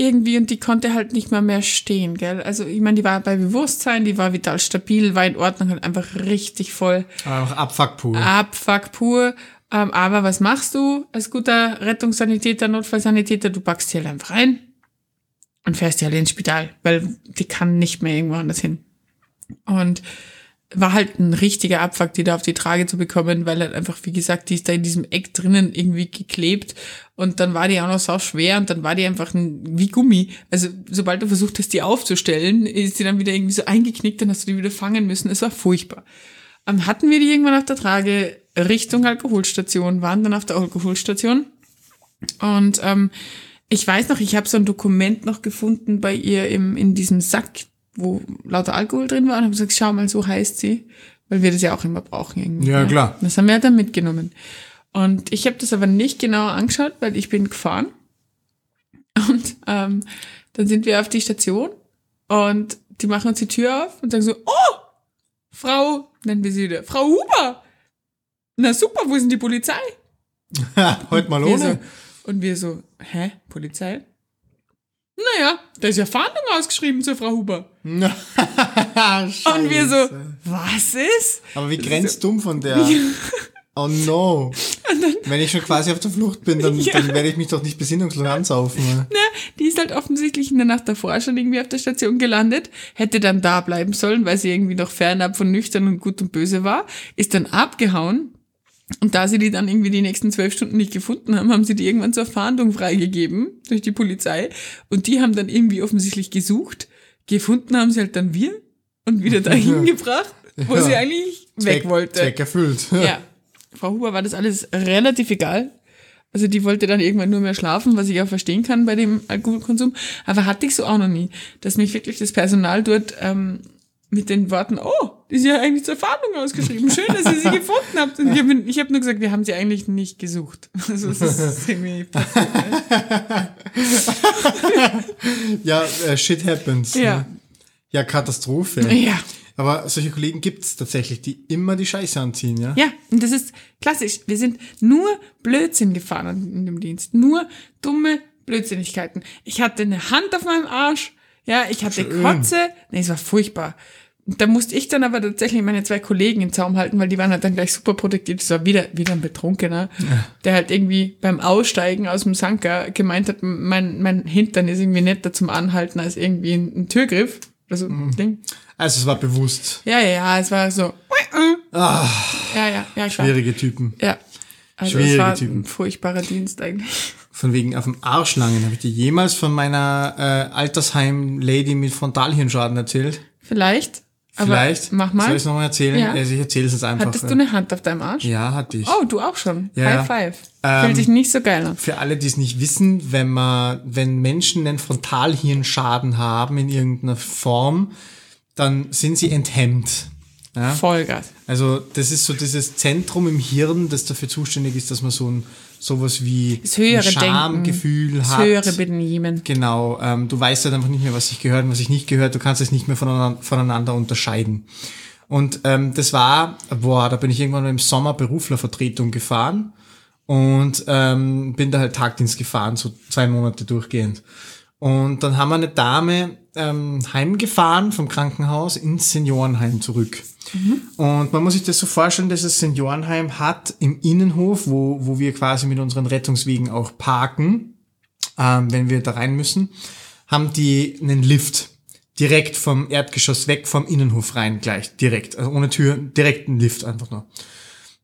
irgendwie, und die konnte halt nicht mal mehr stehen, gell? Also ich meine, die war bei Bewusstsein, die war vital stabil, war in Ordnung, halt einfach richtig voll Einfach Abfuck pur. Abfuck pur. Ähm, aber was machst du als guter Rettungssanitäter, Notfallsanitäter? Du packst sie halt einfach rein und fährst die halt ins Spital, weil die kann nicht mehr irgendwo anders hin. Und war halt ein richtiger Abfuck, die da auf die Trage zu bekommen, weil halt einfach, wie gesagt, die ist da in diesem Eck drinnen irgendwie geklebt und dann war die auch noch so schwer und dann war die einfach ein, wie Gummi. Also sobald du versucht hast, die aufzustellen, ist die dann wieder irgendwie so eingeknickt, dann hast du die wieder fangen müssen. Es war furchtbar. Dann hatten wir die irgendwann auf der Trage Richtung Alkoholstation, waren dann auf der Alkoholstation und ähm, ich weiß noch, ich habe so ein Dokument noch gefunden bei ihr im, in diesem Sack, wo lauter Alkohol drin war und habe gesagt, schau mal, so heißt sie, weil wir das ja auch immer brauchen irgendwie. Ja, klar. Das haben wir dann mitgenommen. Und ich habe das aber nicht genauer angeschaut, weil ich bin gefahren. Und ähm, dann sind wir auf die Station und die machen uns die Tür auf und sagen so, oh, Frau, nennen wir sie wieder, Frau Huber. Na super, wo ist denn die Polizei? Heute mal Wir ohne. so, und wir so, hä, Polizei? Naja, da ist ja Fahndung ausgeschrieben zur Frau Huber. Und wir so, was ist? Aber wie grenzdumm von der. Oh no. Wenn ich schon quasi auf der Flucht bin, dann, Ja. dann werde ich mich doch nicht besinnungslos ansaufen. Na, die ist halt offensichtlich in der Nacht davor schon irgendwie auf der Station gelandet, hätte dann da bleiben sollen, weil sie irgendwie noch fernab von nüchtern und gut und böse war, ist dann abgehauen. Und da sie die dann irgendwie die nächsten zwölf Stunden nicht gefunden haben, haben sie die irgendwann zur Fahndung freigegeben durch die Polizei. Und die haben dann irgendwie offensichtlich gesucht. Gefunden haben sie halt dann wir und wieder dahin gebracht, wo Ja. sie eigentlich weg Zweck, wollte. Zweck erfüllt. Ja. Frau Huber war das alles relativ egal. Also die wollte dann irgendwann nur mehr schlafen, was ich auch verstehen kann bei dem Alkoholkonsum. Aber hatte ich so auch noch nie, dass mich wirklich das Personal dort ähm, mit den Worten, oh, die ist ja eigentlich zur Fahndung ausgeschrieben. Schön, dass ihr sie gefunden habt. Und ich habe hab nur gesagt, wir haben sie eigentlich nicht gesucht. Also das ist irgendwie passiert. ne? Ja, äh, shit happens. Ja. ne? Ja, Katastrophe. Ja. Aber solche Kollegen gibt's tatsächlich, die immer die Scheiße anziehen, ja? Ja, und das ist klassisch. Wir sind nur Blödsinn gefahren in dem Dienst. Nur dumme Blödsinnigkeiten. Ich hatte eine Hand auf meinem Arsch. Ja, ich hatte Schön. Kotze. Nee, es war furchtbar. Da musste ich dann aber tatsächlich meine zwei Kollegen im Zaum halten, weil die waren halt dann gleich super produktiv. Das war wieder, wieder ein Betrunkener, der halt irgendwie beim Aussteigen aus dem Sanker gemeint hat, mein, mein Hintern ist irgendwie netter zum Anhalten als irgendwie ein, ein Türgriff. Also, Mhm. Ding. Also es war bewusst. Ja, ja, ja, es war so. Ah, Ja, ja, ja, ich war. schwierige Typen. Ja. Also Schwierige es war Typen. ein furchtbarer Dienst eigentlich. Von wegen auf dem Arschlangen. Habe ich dir jemals von meiner äh, Altersheim-Lady mit Frontalhirnschaden erzählt? Vielleicht. Aber Vielleicht. mach mal. Soll ich es nochmal erzählen? Ja. Also ich erzähle es jetzt einfach. Hattest du eine Hand auf deinem Arsch? ja, hatte ich. Oh, du auch schon. Ja, ja. High five. Ähm, Fühlt sich nicht so geil an. Für alle, die es nicht wissen, wenn man, wenn Menschen einen Frontalhirnschaden haben in irgendeiner Form, dann sind sie enthemmt. Ja? Vollgas. Also das ist so dieses Zentrum im Hirn, das dafür zuständig ist, dass man so ein sowas wie Das höhere ein Schamgefühl Das hat. höhere Benehmen. Genau, ähm, du weißt halt einfach nicht mehr, was sich gehört und was sich nicht gehört. Du kannst es nicht mehr voneinander, voneinander unterscheiden. Und ähm, das war, boah, da bin ich irgendwann im Sommer Beruflervertretung gefahren und ähm, bin da halt Tagdienst gefahren, so zwei Monate durchgehend. Und dann haben wir eine Dame ähm, heimgefahren vom Krankenhaus ins Seniorenheim zurück. Und man muss sich das so vorstellen, dass das Seniorenheim hat im Innenhof, wo, wo wir quasi mit unseren Rettungswegen auch parken, ähm, wenn wir da rein müssen, haben die einen Lift direkt vom Erdgeschoss weg, vom Innenhof rein gleich, direkt, also ohne Tür, direkt ein Lift einfach nur.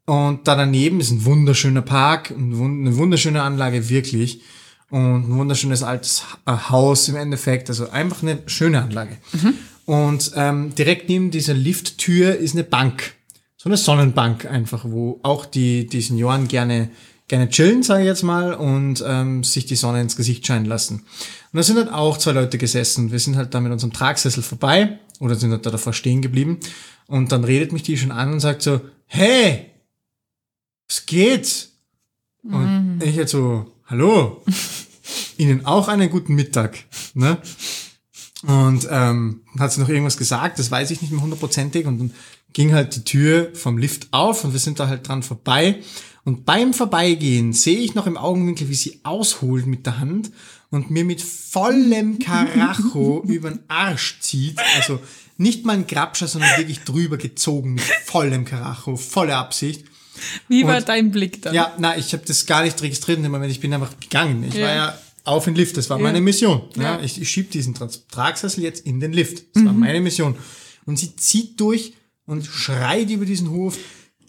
Und da daneben ist ein wunderschöner Park, eine wunderschöne Anlage, wirklich. Und ein wunderschönes altes äh, Haus im Endeffekt, also einfach eine schöne Anlage. Und ähm, direkt neben dieser Lifttür ist eine Bank. So eine Sonnenbank einfach, wo auch die, die Senioren gerne, gerne chillen, sage ich jetzt mal, und ähm, sich die Sonne ins Gesicht scheinen lassen. Und da sind halt auch zwei Leute gesessen. Wir sind halt da mit unserem Tragsessel vorbei oder sind da davor stehen geblieben. Und dann redet mich die schon an und sagt so, hey, was geht? Und ich jetzt so, hallo, Ihnen auch einen guten Mittag. Ne? Und ähm, hat sie noch irgendwas gesagt, das weiß ich nicht mehr hundertprozentig. Und dann ging halt die Tür vom Lift auf und wir sind da halt dran vorbei. Und beim Vorbeigehen sehe ich noch im Augenwinkel, wie sie ausholt mit der Hand und mir mit vollem Karacho über den Arsch zieht. Also nicht mal ein Grabscher, sondern wirklich drüber gezogen mit vollem Karacho, volle Absicht. Wie war Und- dein Blick dann? Ja, na, ich habe das gar nicht registriert in dem Moment. Ich bin einfach gegangen. Ich Ja. war ja auf den Lift. Das war meine Ja. Mission. Ja. Ich, ich schieb diesen Tragsessel jetzt in den Lift. Das war meine Mission. Und sie zieht durch und schreit über diesen Hof,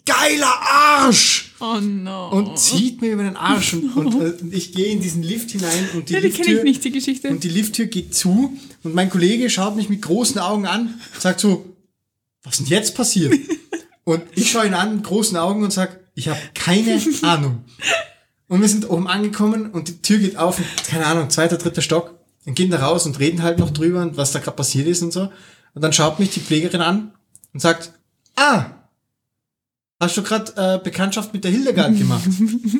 geiler Arsch! Oh no. Und zieht mir über den Arsch. Und, und äh, ich gehe in diesen Lift hinein und die ja, die kenne Lifttür, ich nicht, die Geschichte. und die Lifttür geht zu und mein Kollege schaut mich mit großen Augen an, sagt so, was ist denn jetzt passiert? Und ich schaue ihn an mit großen Augen und sag, ich habe keine Ahnung. Und wir sind oben angekommen und die Tür geht auf, und, keine Ahnung, zweiter, dritter Stock. Und gehen da raus und reden halt noch drüber und was da gerade passiert ist und so. Und dann schaut mich die Pflegerin an und sagt, ah, hast du gerade äh, Bekanntschaft mit der Hildegard gemacht?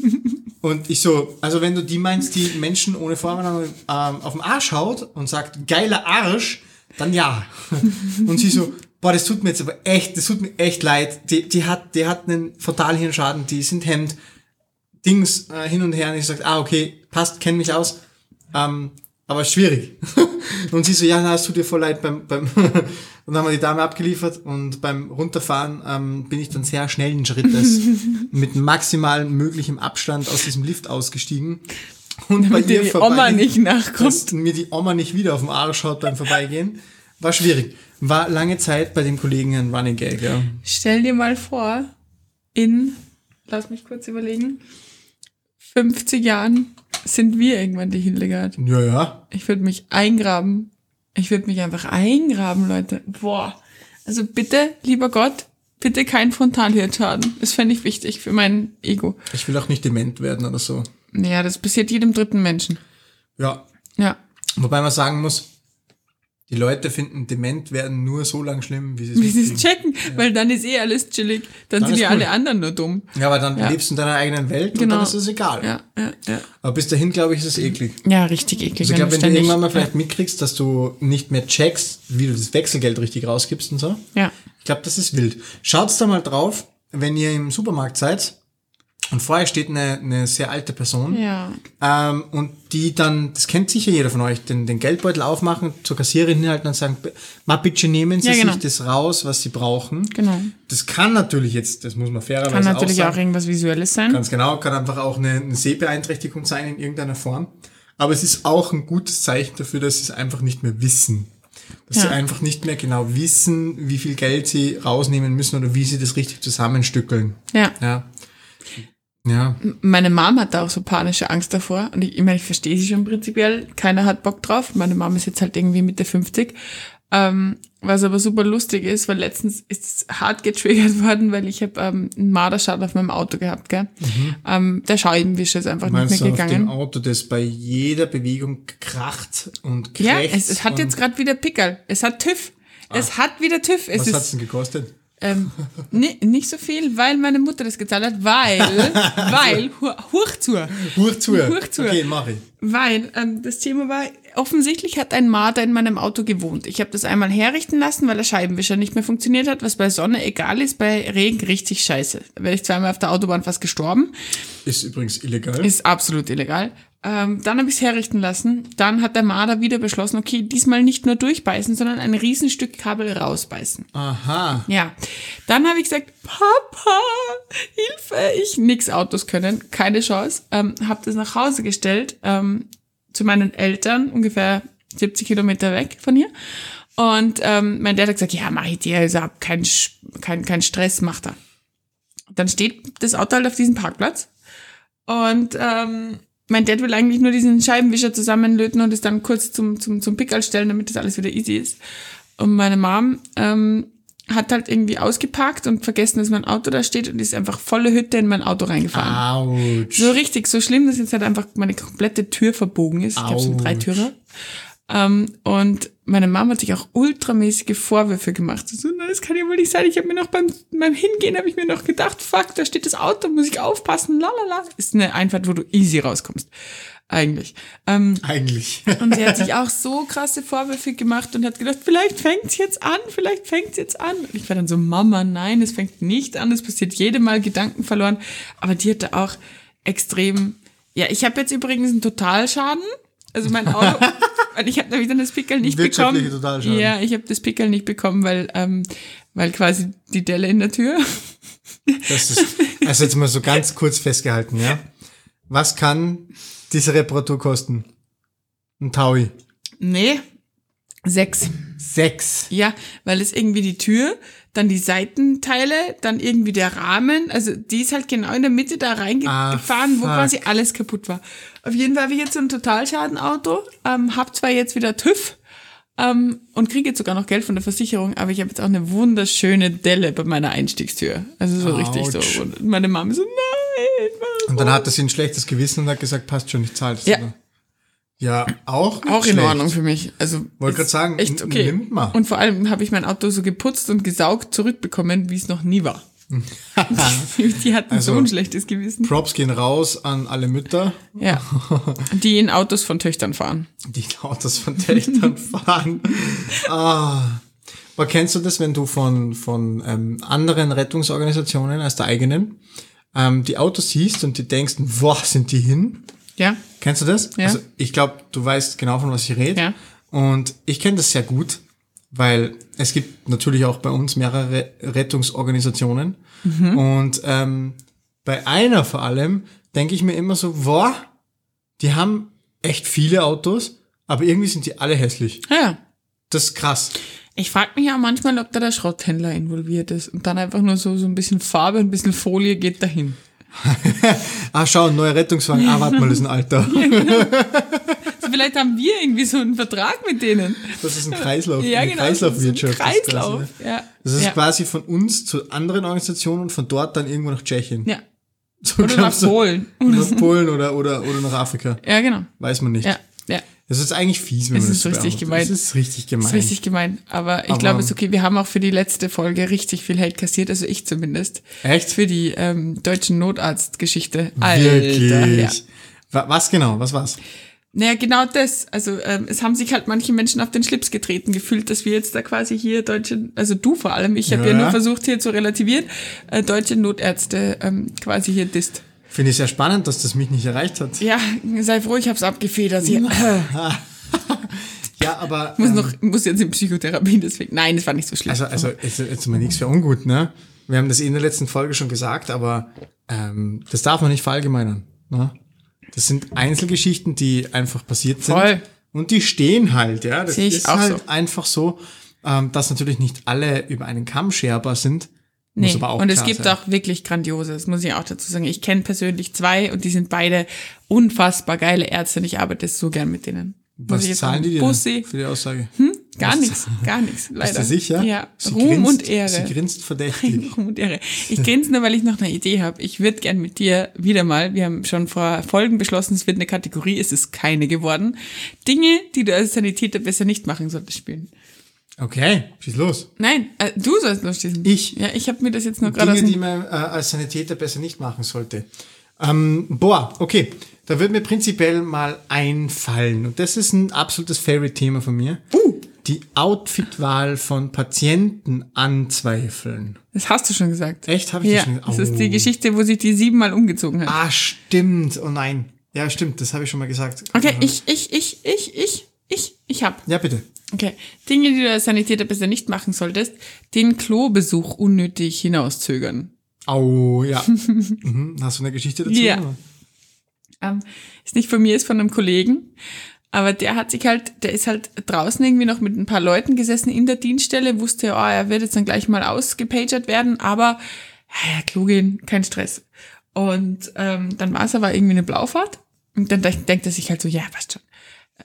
Und ich so, also wenn du die meinst, die Menschen ohne Vornamen ähm, auf den Arsch haut und sagt, geiler Arsch, dann ja. Und sie so, boah, das tut mir jetzt aber echt, das tut mir echt leid. Die, die hat, die hat einen Frontalhirnschaden, die sind Hemd, Dings äh, hin und her. Und ich sag, ah, okay, passt, kenn mich aus. Ähm, aber schwierig. und sie so, ja, na, es tut dir voll leid beim, beim und dann haben wir die Dame abgeliefert und beim Runterfahren ähm, bin ich dann sehr schnellen Schrittes mit maximal möglichem Abstand aus diesem Lift ausgestiegen. Und bei Damit dir ihr die vorbei- Oma nicht nachkommt. dass mir die Oma nicht wieder auf den Arsch schaut beim Vorbeigehen. War schwierig. War lange Zeit bei dem Kollegen ein Running Gag, ja. Stell dir mal vor, in, lass mich kurz überlegen, 50 Jahren sind wir irgendwann die Hildegard. Ja, ja. Ich würde mich eingraben. Ich würde mich einfach eingraben, Leute. Boah. Also bitte, lieber Gott, bitte kein Frontalhirnschaden. Das fände ich wichtig für mein Ego. Ich will auch nicht dement werden oder so. Naja, das passiert jedem dritten Menschen. Ja. Ja. Wobei man sagen muss, die Leute finden dement werden nur so lang schlimm, wie sie es Wie sie es checken, weil dann ist eh alles chillig. Dann, Dann sind ja cool. alle anderen nur dumm. Ja, aber dann Ja. lebst du in deiner eigenen Welt und Genau. dann ist es egal. Ja, ja, ja. Aber bis dahin, glaube ich, ist es eklig. Ja, richtig eklig. Also ich glaube, wenn du irgendwann mal vielleicht mitkriegst, dass du nicht mehr checkst, wie du das Wechselgeld richtig rausgibst und so. Ja. Ich glaube, das ist wild. Schaut's da mal drauf, wenn ihr im Supermarkt seid und vorher steht eine, eine sehr alte Person Ja. ähm, und die dann, das kennt sicher jeder von euch, den, den Geldbeutel aufmachen, zur Kassiererin hinhalten und sagen, "B- ma bitte nehmen Sie Ja, genau. sich das raus, was Sie brauchen. Genau. Das kann natürlich jetzt, das muss man fairerweise Kann natürlich auch auch sagen, irgendwas Visuelles sein. Ganz genau, kann einfach auch eine, eine Sehbeeinträchtigung sein in irgendeiner Form. Aber es ist auch ein gutes Zeichen dafür, dass sie es einfach nicht mehr wissen. Dass Ja. sie einfach nicht mehr genau wissen, wie viel Geld sie rausnehmen müssen oder wie sie das richtig zusammenstückeln. Ja. Ja. Ja. Meine Mom hat da auch so panische Angst davor. Und ich, ich meine, ich verstehe sie schon prinzipiell. Keiner hat Bock drauf. Meine Mom ist jetzt halt irgendwie Mitte 50. Ähm, was aber super lustig ist, weil letztens ist es hart getriggert worden, weil ich habe ähm, einen Marderschaden auf meinem Auto gehabt, gell? Ähm, der Scheibenwischer ist einfach Mhm. Meinst nicht du mehr auf dem gegangen. Auto, das bei jeder Bewegung kracht und Ja, krächzt es, es hat jetzt gerade wieder Pickel. Es hat TÜV. Es hat wieder TÜV. Es Was hat's denn gekostet? Ähm, ni- nicht so viel, weil meine Mutter das gezahlt hat, weil, weil, huch zu. Huch zu. Huch zu. Okay, mach ich. Weil ähm, das Thema war, offensichtlich hat ein Marder in meinem Auto gewohnt. Ich habe das einmal herrichten lassen, weil der Scheibenwischer nicht mehr funktioniert hat, was bei Sonne egal ist, bei Regen richtig scheiße. Da wäre ich zweimal auf der Autobahn fast gestorben. Ist übrigens illegal. Ist absolut illegal. Ähm, dann habe ich es herrichten lassen. Dann hat der Marder wieder beschlossen, okay, diesmal nicht nur durchbeißen, sondern ein Riesenstück Kabel rausbeißen. Aha. Ja, dann habe ich gesagt, Papa, Hilfe, ich nix Autos können, keine Chance. Ähm, habe das nach Hause gestellt ähm, zu meinen Eltern, ungefähr 70 Kilometer weg von hier. Und ähm, mein Dad hat gesagt, ja, mach ich dir, also hab kein, Sch- kein, kein Stress, macht er. Dann steht das Auto halt auf diesem Parkplatz und ähm, mein Dad will eigentlich nur diesen Scheibenwischer zusammenlöten und es dann kurz zum, zum, zum Pickel stellen, damit das alles wieder easy ist. Und meine Mom ähm, hat halt irgendwie ausgeparkt und vergessen, dass mein Auto da steht und ist einfach volle Hütte in mein Auto reingefahren. Autsch. So richtig, so schlimm, dass jetzt halt einfach meine komplette Tür verbogen ist. Ich glaube, so ein Autsch. Dreitürer. Ähm, und meine Mama hat sich auch ultramäßige Vorwürfe gemacht. So, na, das kann ja wohl nicht sein. Ich habe mir noch beim, beim Hingehen, habe ich mir noch gedacht, fuck, da steht das Auto, muss ich aufpassen, lalala. Ist eine Einfahrt, wo du easy rauskommst. Eigentlich. Ähm, Eigentlich. und sie hat sich auch so krasse Vorwürfe gemacht und hat gedacht, vielleicht fängt's jetzt an, vielleicht fängt's jetzt an. Und ich war dann so, Mama, nein, es fängt nicht an, es passiert jedem Mal Gedanken verloren. Aber die hatte auch extrem, ja, ich habe jetzt übrigens einen Totalschaden. Also mein Auto, weil ich habe nämlich dann das Pickel nicht bekommen. Totalschaden. Ja, ich habe das Pickel nicht bekommen, weil, ähm, weil quasi die Delle in der Tür. Das ist, also jetzt mal so ganz kurz festgehalten, ja. Was kann diese Reparatur kosten? Ein Taui. Nee, sechs. Sechs. Ja, weil es irgendwie die Tür, dann die Seitenteile, dann irgendwie der Rahmen, also die ist halt genau in der Mitte da reingefahren, Ah, wo quasi alles kaputt war. Auf jeden Fall habe ich jetzt so ein Totalschadenauto, ähm, hab zwar jetzt wieder TÜV ähm, und kriege jetzt sogar noch Geld von der Versicherung, aber ich habe jetzt auch eine wunderschöne Delle bei meiner Einstiegstür. Also so richtig Autsch. so. Und meine Mama so, nein, warum? Und dann hat er sie ein schlechtes Gewissen und hat gesagt, passt schon, ich zahle das. Ja. oder? Ja, auch. Auch in schlecht. Ordnung für mich. Also Wollte grad sagen, echt okay. nimmt mal. Und vor allem habe ich mein Auto so geputzt und gesaugt zurückbekommen, wie es noch nie war. die hatten Also- so ein schlechtes Gewissen. Props gehen raus an alle Mütter, Ja. Die in Autos von Töchtern fahren. die Autos von Töchtern fahren. Ah. Aber kennst du das, wenn du von, von ähm, anderen Rettungsorganisationen als der eigenen ähm, die Autos siehst und die denkst, boah, sind die hin? Ja. Kennst du das? Ja. Also ich glaube, du weißt genau, von was ich rede. Ja. Und ich kenne das sehr gut, weil es gibt natürlich auch bei uns mehrere Rettungsorganisationen. Mhm. Und ähm, bei einer vor allem denke ich mir immer so, boah, die haben echt viele Autos, aber irgendwie sind die alle hässlich. Ja. Das ist krass. Ich frage mich auch manchmal, ob da der Schrotthändler involviert ist und dann einfach nur so, so ein bisschen Farbe, ein bisschen Folie geht dahin. Ah, schau, ein neuer Rettungswagen. Ah, warte mal, das ist ein alter. Also vielleicht haben wir irgendwie so einen Vertrag mit denen. Das ist ein Kreislauf. Ja, genau. Kreislaufwirtschaft. Ein ist das Kreislauf. quasi, ne? Ja. Das ist ja. quasi von uns zu anderen Organisationen und von dort dann irgendwo nach Tschechien. Ja. So Oder nach? Polen. Nach Polen oder, oder, oder nach Afrika. Ja, genau. Weiß man nicht. Ja. Ja. Das ist eigentlich fies, wenn Es man ist das richtig beantwortet. gemein. Das ist richtig gemein. Das ist richtig gemein. Aber ich glaube, es ist okay. Wir haben auch für die letzte Folge richtig viel Hate kassiert, also ich zumindest. Echt? Für die ähm, deutschen Notarztgeschichte. Alter, Wirklich. ja. Wa- Was genau? Was war's? Naja, genau das. Also ähm, es haben sich halt manche Menschen auf den Schlips getreten gefühlt, dass wir jetzt da quasi hier deutsche, also du vor allem, ich habe ja. Ja. nur versucht hier zu relativieren, äh, deutsche Notärzte ähm, quasi hier disst. Finde ich sehr spannend, dass das mich nicht erreicht hat. Ja, sei froh, ich hab's abgefedert. Ich äh, Ja, aber. muss ähm, noch, muss jetzt in Psychotherapie, deswegen. Nein, das war nicht so schlimm. Also, also jetzt, jetzt mal nichts für ungut, ne? Wir haben das in der letzten Folge schon gesagt, aber ähm, das darf man nicht verallgemeinern. Ne? Das sind Einzelgeschichten, die einfach passiert sind. Voll. Und die stehen halt, ja. Das ist auch halt so. einfach so, ähm, dass natürlich nicht alle über einen Kamm scherbar sind. Nee, und es gibt sein. auch wirklich grandiose, das muss ich auch dazu sagen. Ich kenne persönlich zwei und die sind beide unfassbar geile Ärzte und ich arbeite so gern mit denen. Was zahlen die dir für die Aussage? gar Was- nichts, gar nichts, leider. Bist du sicher? Ja, Sie Ruhm grinst, und Ehre. Sie grinst verdächtig. Ruhm und Ehre. Ich grinse nur, weil ich noch eine Idee habe. Ich würde gern mit dir wieder mal, wir haben schon vor Folgen beschlossen, es wird eine Kategorie, es ist keine geworden. Dinge, die du als Sanitäter besser nicht machen solltest, spielen. Okay, schieß los. Nein, äh, du sollst losschießen. Ich? Ja, ich habe mir das jetzt nur gerade Dinge, die man äh, als Sanitäter besser nicht machen sollte. Ähm, boah, okay. Da wird mir prinzipiell mal einfallen. Und das ist ein absolutes Favorite-Thema von mir. Uh. Die Outfitwahl von Patienten anzweifeln. Das hast du schon gesagt. Echt? Hab ich ja, das schon das ist die Oh. Geschichte, wo sich die siebenmal umgezogen hat. Ah, stimmt. Oh nein. Ja, stimmt. Das habe ich schon mal gesagt. Okay, ich, ich, ich, ich, ich, ich, ich hab. Ja, bitte. Okay. Dinge, die du als Sanitäter besser nicht machen solltest. Den Klobesuch unnötig hinauszögern. Au, ja. mhm. Hast du eine Geschichte dazu? Ja. Ähm, ist nicht von mir, ist von einem Kollegen. Aber der hat sich halt, der ist halt draußen irgendwie noch mit ein paar Leuten gesessen in der Dienststelle, wusste, oh, er wird jetzt dann gleich mal ausgepagert werden, aber ja, Klo gehen, kein Stress. Und ähm, dann war es aber irgendwie eine Blaufahrt. Und dann denk- denkt er sich halt so, ja, passt schon.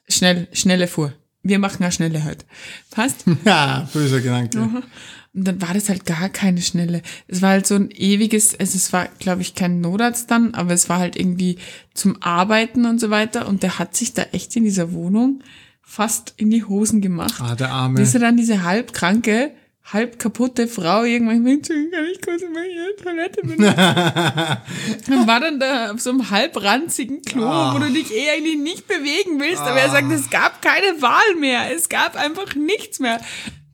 Schnell, schnelle Fuhr. Wir machen ja schnelle halt. Passt? Ja, böser Gedanke. Und dann war das halt gar keine schnelle. Es war halt so ein ewiges, also es war, glaube ich, kein Notarzt dann, aber es war halt irgendwie zum Arbeiten und so weiter. Und der hat sich da echt in dieser Wohnung fast in die Hosen gemacht. Ah, der Arme. Bis er dann diese halbkranke, halb kaputte Frau irgendwann Mensch, kann ich kurz mal hier Toilette benutzen? und war dann da auf so einem halbranzigen Klo, Ah. wo du dich eh eigentlich nicht bewegen willst. Aber er sagt, es gab keine Wahl mehr. Es gab einfach nichts mehr.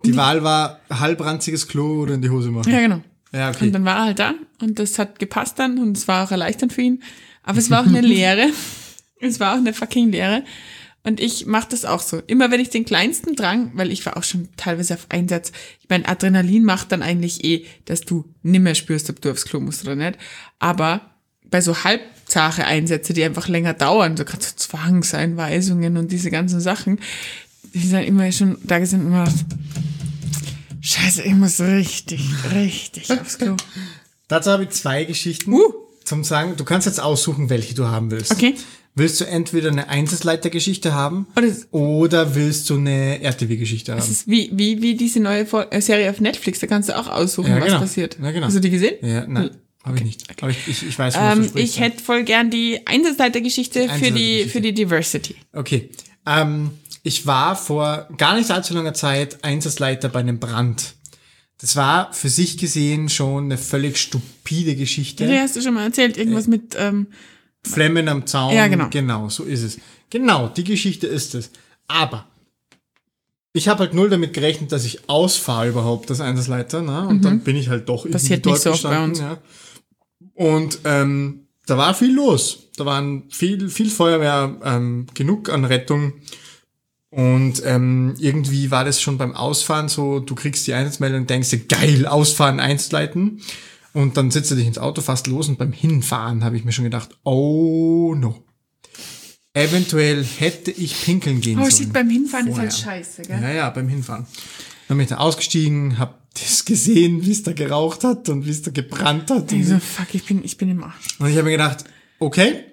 Die Wahl war halbranziges Klo oder in die Hose machen. Ja, genau. Ja, okay. Und dann war er halt da und das hat gepasst dann und es war auch erleichternd für ihn. Aber es war auch eine Lehre. es war auch eine fucking Lehre. Und ich mache das auch so. Immer wenn ich den kleinsten Drang, weil ich war auch schon teilweise auf Einsatz, ich meine, Adrenalin macht dann eigentlich eh, dass du nimmer spürst, ob du aufs Klo musst oder nicht. Aber bei so halbzache Einsätze, die einfach länger dauern, so gerade so Zwangseinweisungen und diese ganzen Sachen, die sind immer schon, da sind immer, scheiße, ich muss richtig, richtig aufs Klo. Dazu habe ich zwei Geschichten Uh. Zum Sagen. Du kannst jetzt aussuchen, welche du haben willst. Okay. Willst du entweder eine Einsatzleitergeschichte haben Oder oder willst du eine RTW-Geschichte haben? Es ist wie, wie, wie diese neue äh, Serie auf Netflix, da kannst du auch aussuchen, Ja, was genau. passiert. Ja, genau. Hast du die gesehen? Ja, nein, habe ich nicht. Aber ich, ich, ich weiß, Ähm, sprichst. ich hätte voll gern die Einsatzleitergeschichte für die, für die Diversity. Okay. Ähm, ich war vor gar nicht allzu langer Zeit Einsatzleiter bei einem Brand. Das war für sich gesehen schon eine völlig stupide Geschichte. Die hast du schon mal erzählt, irgendwas mit, ähm, Flemmen am Zaun. Ja, genau. Genau, so ist es. Genau, die Geschichte ist es. Aber ich habe halt null damit gerechnet, dass ich ausfahre überhaupt als Einsatzleiter. Ne? Und dann bin ich halt doch irgendwie Mhm. Passiert nicht so oft bei uns. Ja. Und ähm, da war viel los. Da waren viel, viel Feuerwehr, ähm, genug an Rettung. Und ähm, irgendwie war das schon beim Ausfahren so, du kriegst die Einsatzmeldung und denkst dir, geil, ausfahren, Einsatzleiten. Und dann sitzt du dich ins Auto fast los und beim Hinfahren habe ich mir schon gedacht, oh no. Eventuell hätte ich pinkeln gehen oh, sollen. shit, beim Hinfahren ist halt scheiße, gell? Ja, ja, beim Hinfahren. Dann bin ich da ausgestiegen, hab das gesehen, wie es da geraucht hat und wie es da gebrannt hat. Ich so, fuck, ich bin, ich bin im Arsch. und ich habe mir gedacht, okay,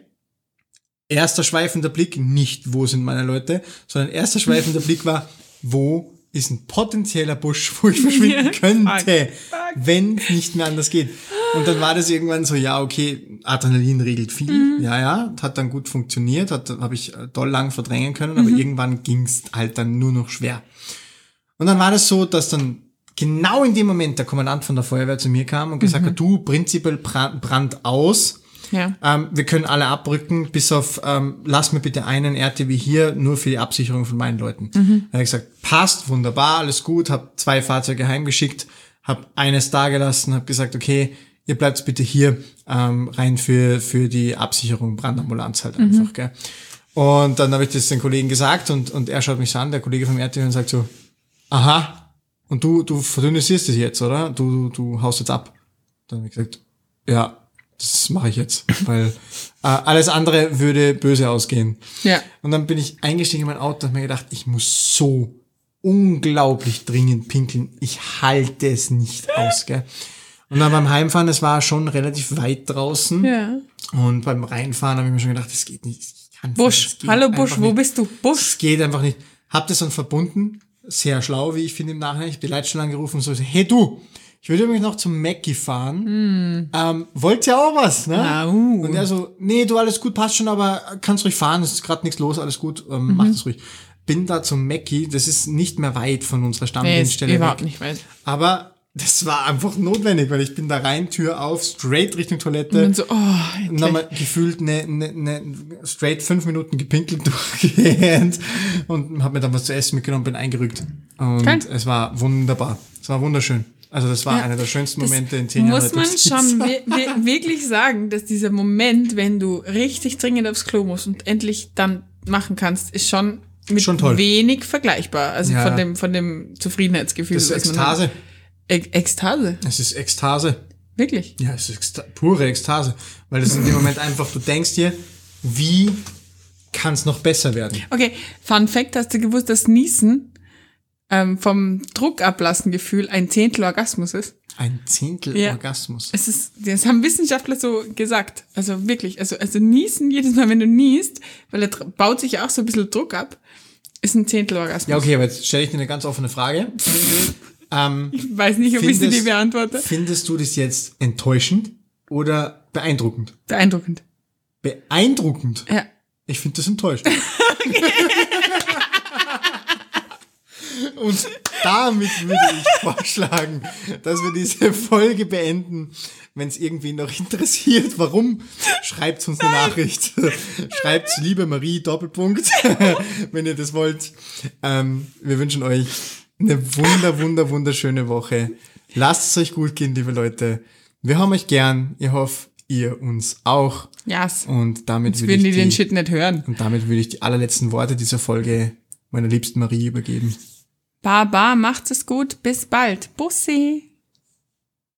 erster schweifender Blick, nicht wo sind meine Leute, sondern erster schweifender Blick war, wo ist ein potenzieller Busch, wo ich verschwinden könnte, wenn es nicht mehr anders geht. Und dann war das irgendwann so, ja, okay, Adrenalin regelt viel, Mhm. ja, ja, hat dann gut funktioniert, hat habe ich äh, doll lang verdrängen können, aber Mhm. irgendwann ging's halt dann nur noch schwer. Und dann war das so, dass dann genau in dem Moment der Kommandant von der Feuerwehr zu mir kam und gesagt Mhm. hat, du, prinzipiell Brand aus, Ja. ähm, wir können alle abrücken, bis auf, ähm, lass mir bitte einen RTW hier, nur für die Absicherung von meinen Leuten. Mhm. Da habe ich gesagt, passt, wunderbar, alles gut, habe zwei Fahrzeuge heimgeschickt, habe eines da gelassen, habe gesagt, okay, ihr bleibt bitte hier, ähm, rein für, für die Absicherung, Brandambulanz halt einfach, gell. Und dann habe ich das den Kollegen gesagt und, und er schaut mich so an, der Kollege vom RTW und sagt so, aha, und du, du verdünnisierst es jetzt, oder? Du, du, du haust jetzt ab. Dann habe ich gesagt, ja, das mache ich jetzt, weil äh, alles andere würde böse ausgehen. Ja. Und dann bin ich eingestiegen in mein Auto und habe mir gedacht, ich muss so unglaublich dringend pinkeln. Ich halte es nicht aus, gell? Und dann beim Heimfahren, es war schon relativ weit draußen. Ja. Und beim Reinfahren habe ich mir schon gedacht, das geht nicht. Ich kann Busch. geht Hallo Busch, wo nicht. bist du? Busch. Es geht einfach nicht. Hab das dann verbunden. Sehr schlau, wie ich finde im Nachhinein. Ich die Leitstelle angerufen und so, hey du, ich würde übrigens noch zum Mackie fahren. Ähm, wollt ihr auch was, ne? Ah, uh. Und er so, nee, du, alles gut, passt schon, aber kannst ruhig fahren, es ist gerade nichts los, alles gut, ähm, mach das ruhig. Bin da zum Mackie, das ist nicht mehr weit von unserer Nee, Stammdienststelle überhaupt weg. nicht weit. Aber das war einfach notwendig, weil ich bin da rein, Tür auf, straight Richtung Toilette. Und dann so, oh, endlich. dann mal gefühlt eine, eine, eine straight fünf Minuten gepinkelt durchgehend und habe mir dann was zu essen mitgenommen, bin eingerückt. Und Geil. es war wunderbar. Es war wunderschön. Also das war Ja, einer der schönsten Momente in zehn Jahren. Muss man schon wi- wi- wirklich sagen, dass dieser Moment, wenn du richtig dringend aufs Klo musst und endlich dann machen kannst, ist schon mit Schon toll. wenig vergleichbar. Also Ja. von dem, von dem Zufriedenheitsgefühl. Das ist. Ekstase. E Ekstase. Es ist Ekstase. Wirklich. Ja, es ist Eksta pure Ekstase. Weil das in dem Moment einfach, du denkst dir, wie kann es noch besser werden? Okay, Fun Fact, hast du gewusst, dass Niesen ähm, vom Druckablassengefühl ein Zehntel Orgasmus ist? Ein Zehntel Ja. Orgasmus. Es ist, das haben Wissenschaftler so gesagt. Also wirklich, also, also Niesen, jedes Mal, wenn du niest, weil er dr- baut sich auch so ein bisschen Druck ab, ist ein Zehntel Orgasmus. Ja, okay, aber jetzt stelle ich dir eine ganz offene Frage. ähm, Ich weiß nicht, ob ich sie dir beantworte. findest du das jetzt enttäuschend oder beeindruckend? Beeindruckend. Beeindruckend. Ja. Ich finde das enttäuschend. damit würde ich vorschlagen, dass wir diese Folge beenden. Wenn es irgendwie noch interessiert, warum, schreibt uns eine Nachricht. schreibt liebe Marie Doppelpunkt, wenn ihr das wollt. Ähm, wir wünschen euch eine wunder, wunder, wunderschöne Woche. Lasst es euch gut gehen, liebe Leute. Wir haben euch gern. Ich hoffe, ihr uns auch. Yes. Und damit würde würden ich die den Shit nicht hören. und damit würde ich die allerletzten Worte dieser Folge meiner liebsten Marie übergeben. Baba, macht's es gut. Bis bald. Bussi.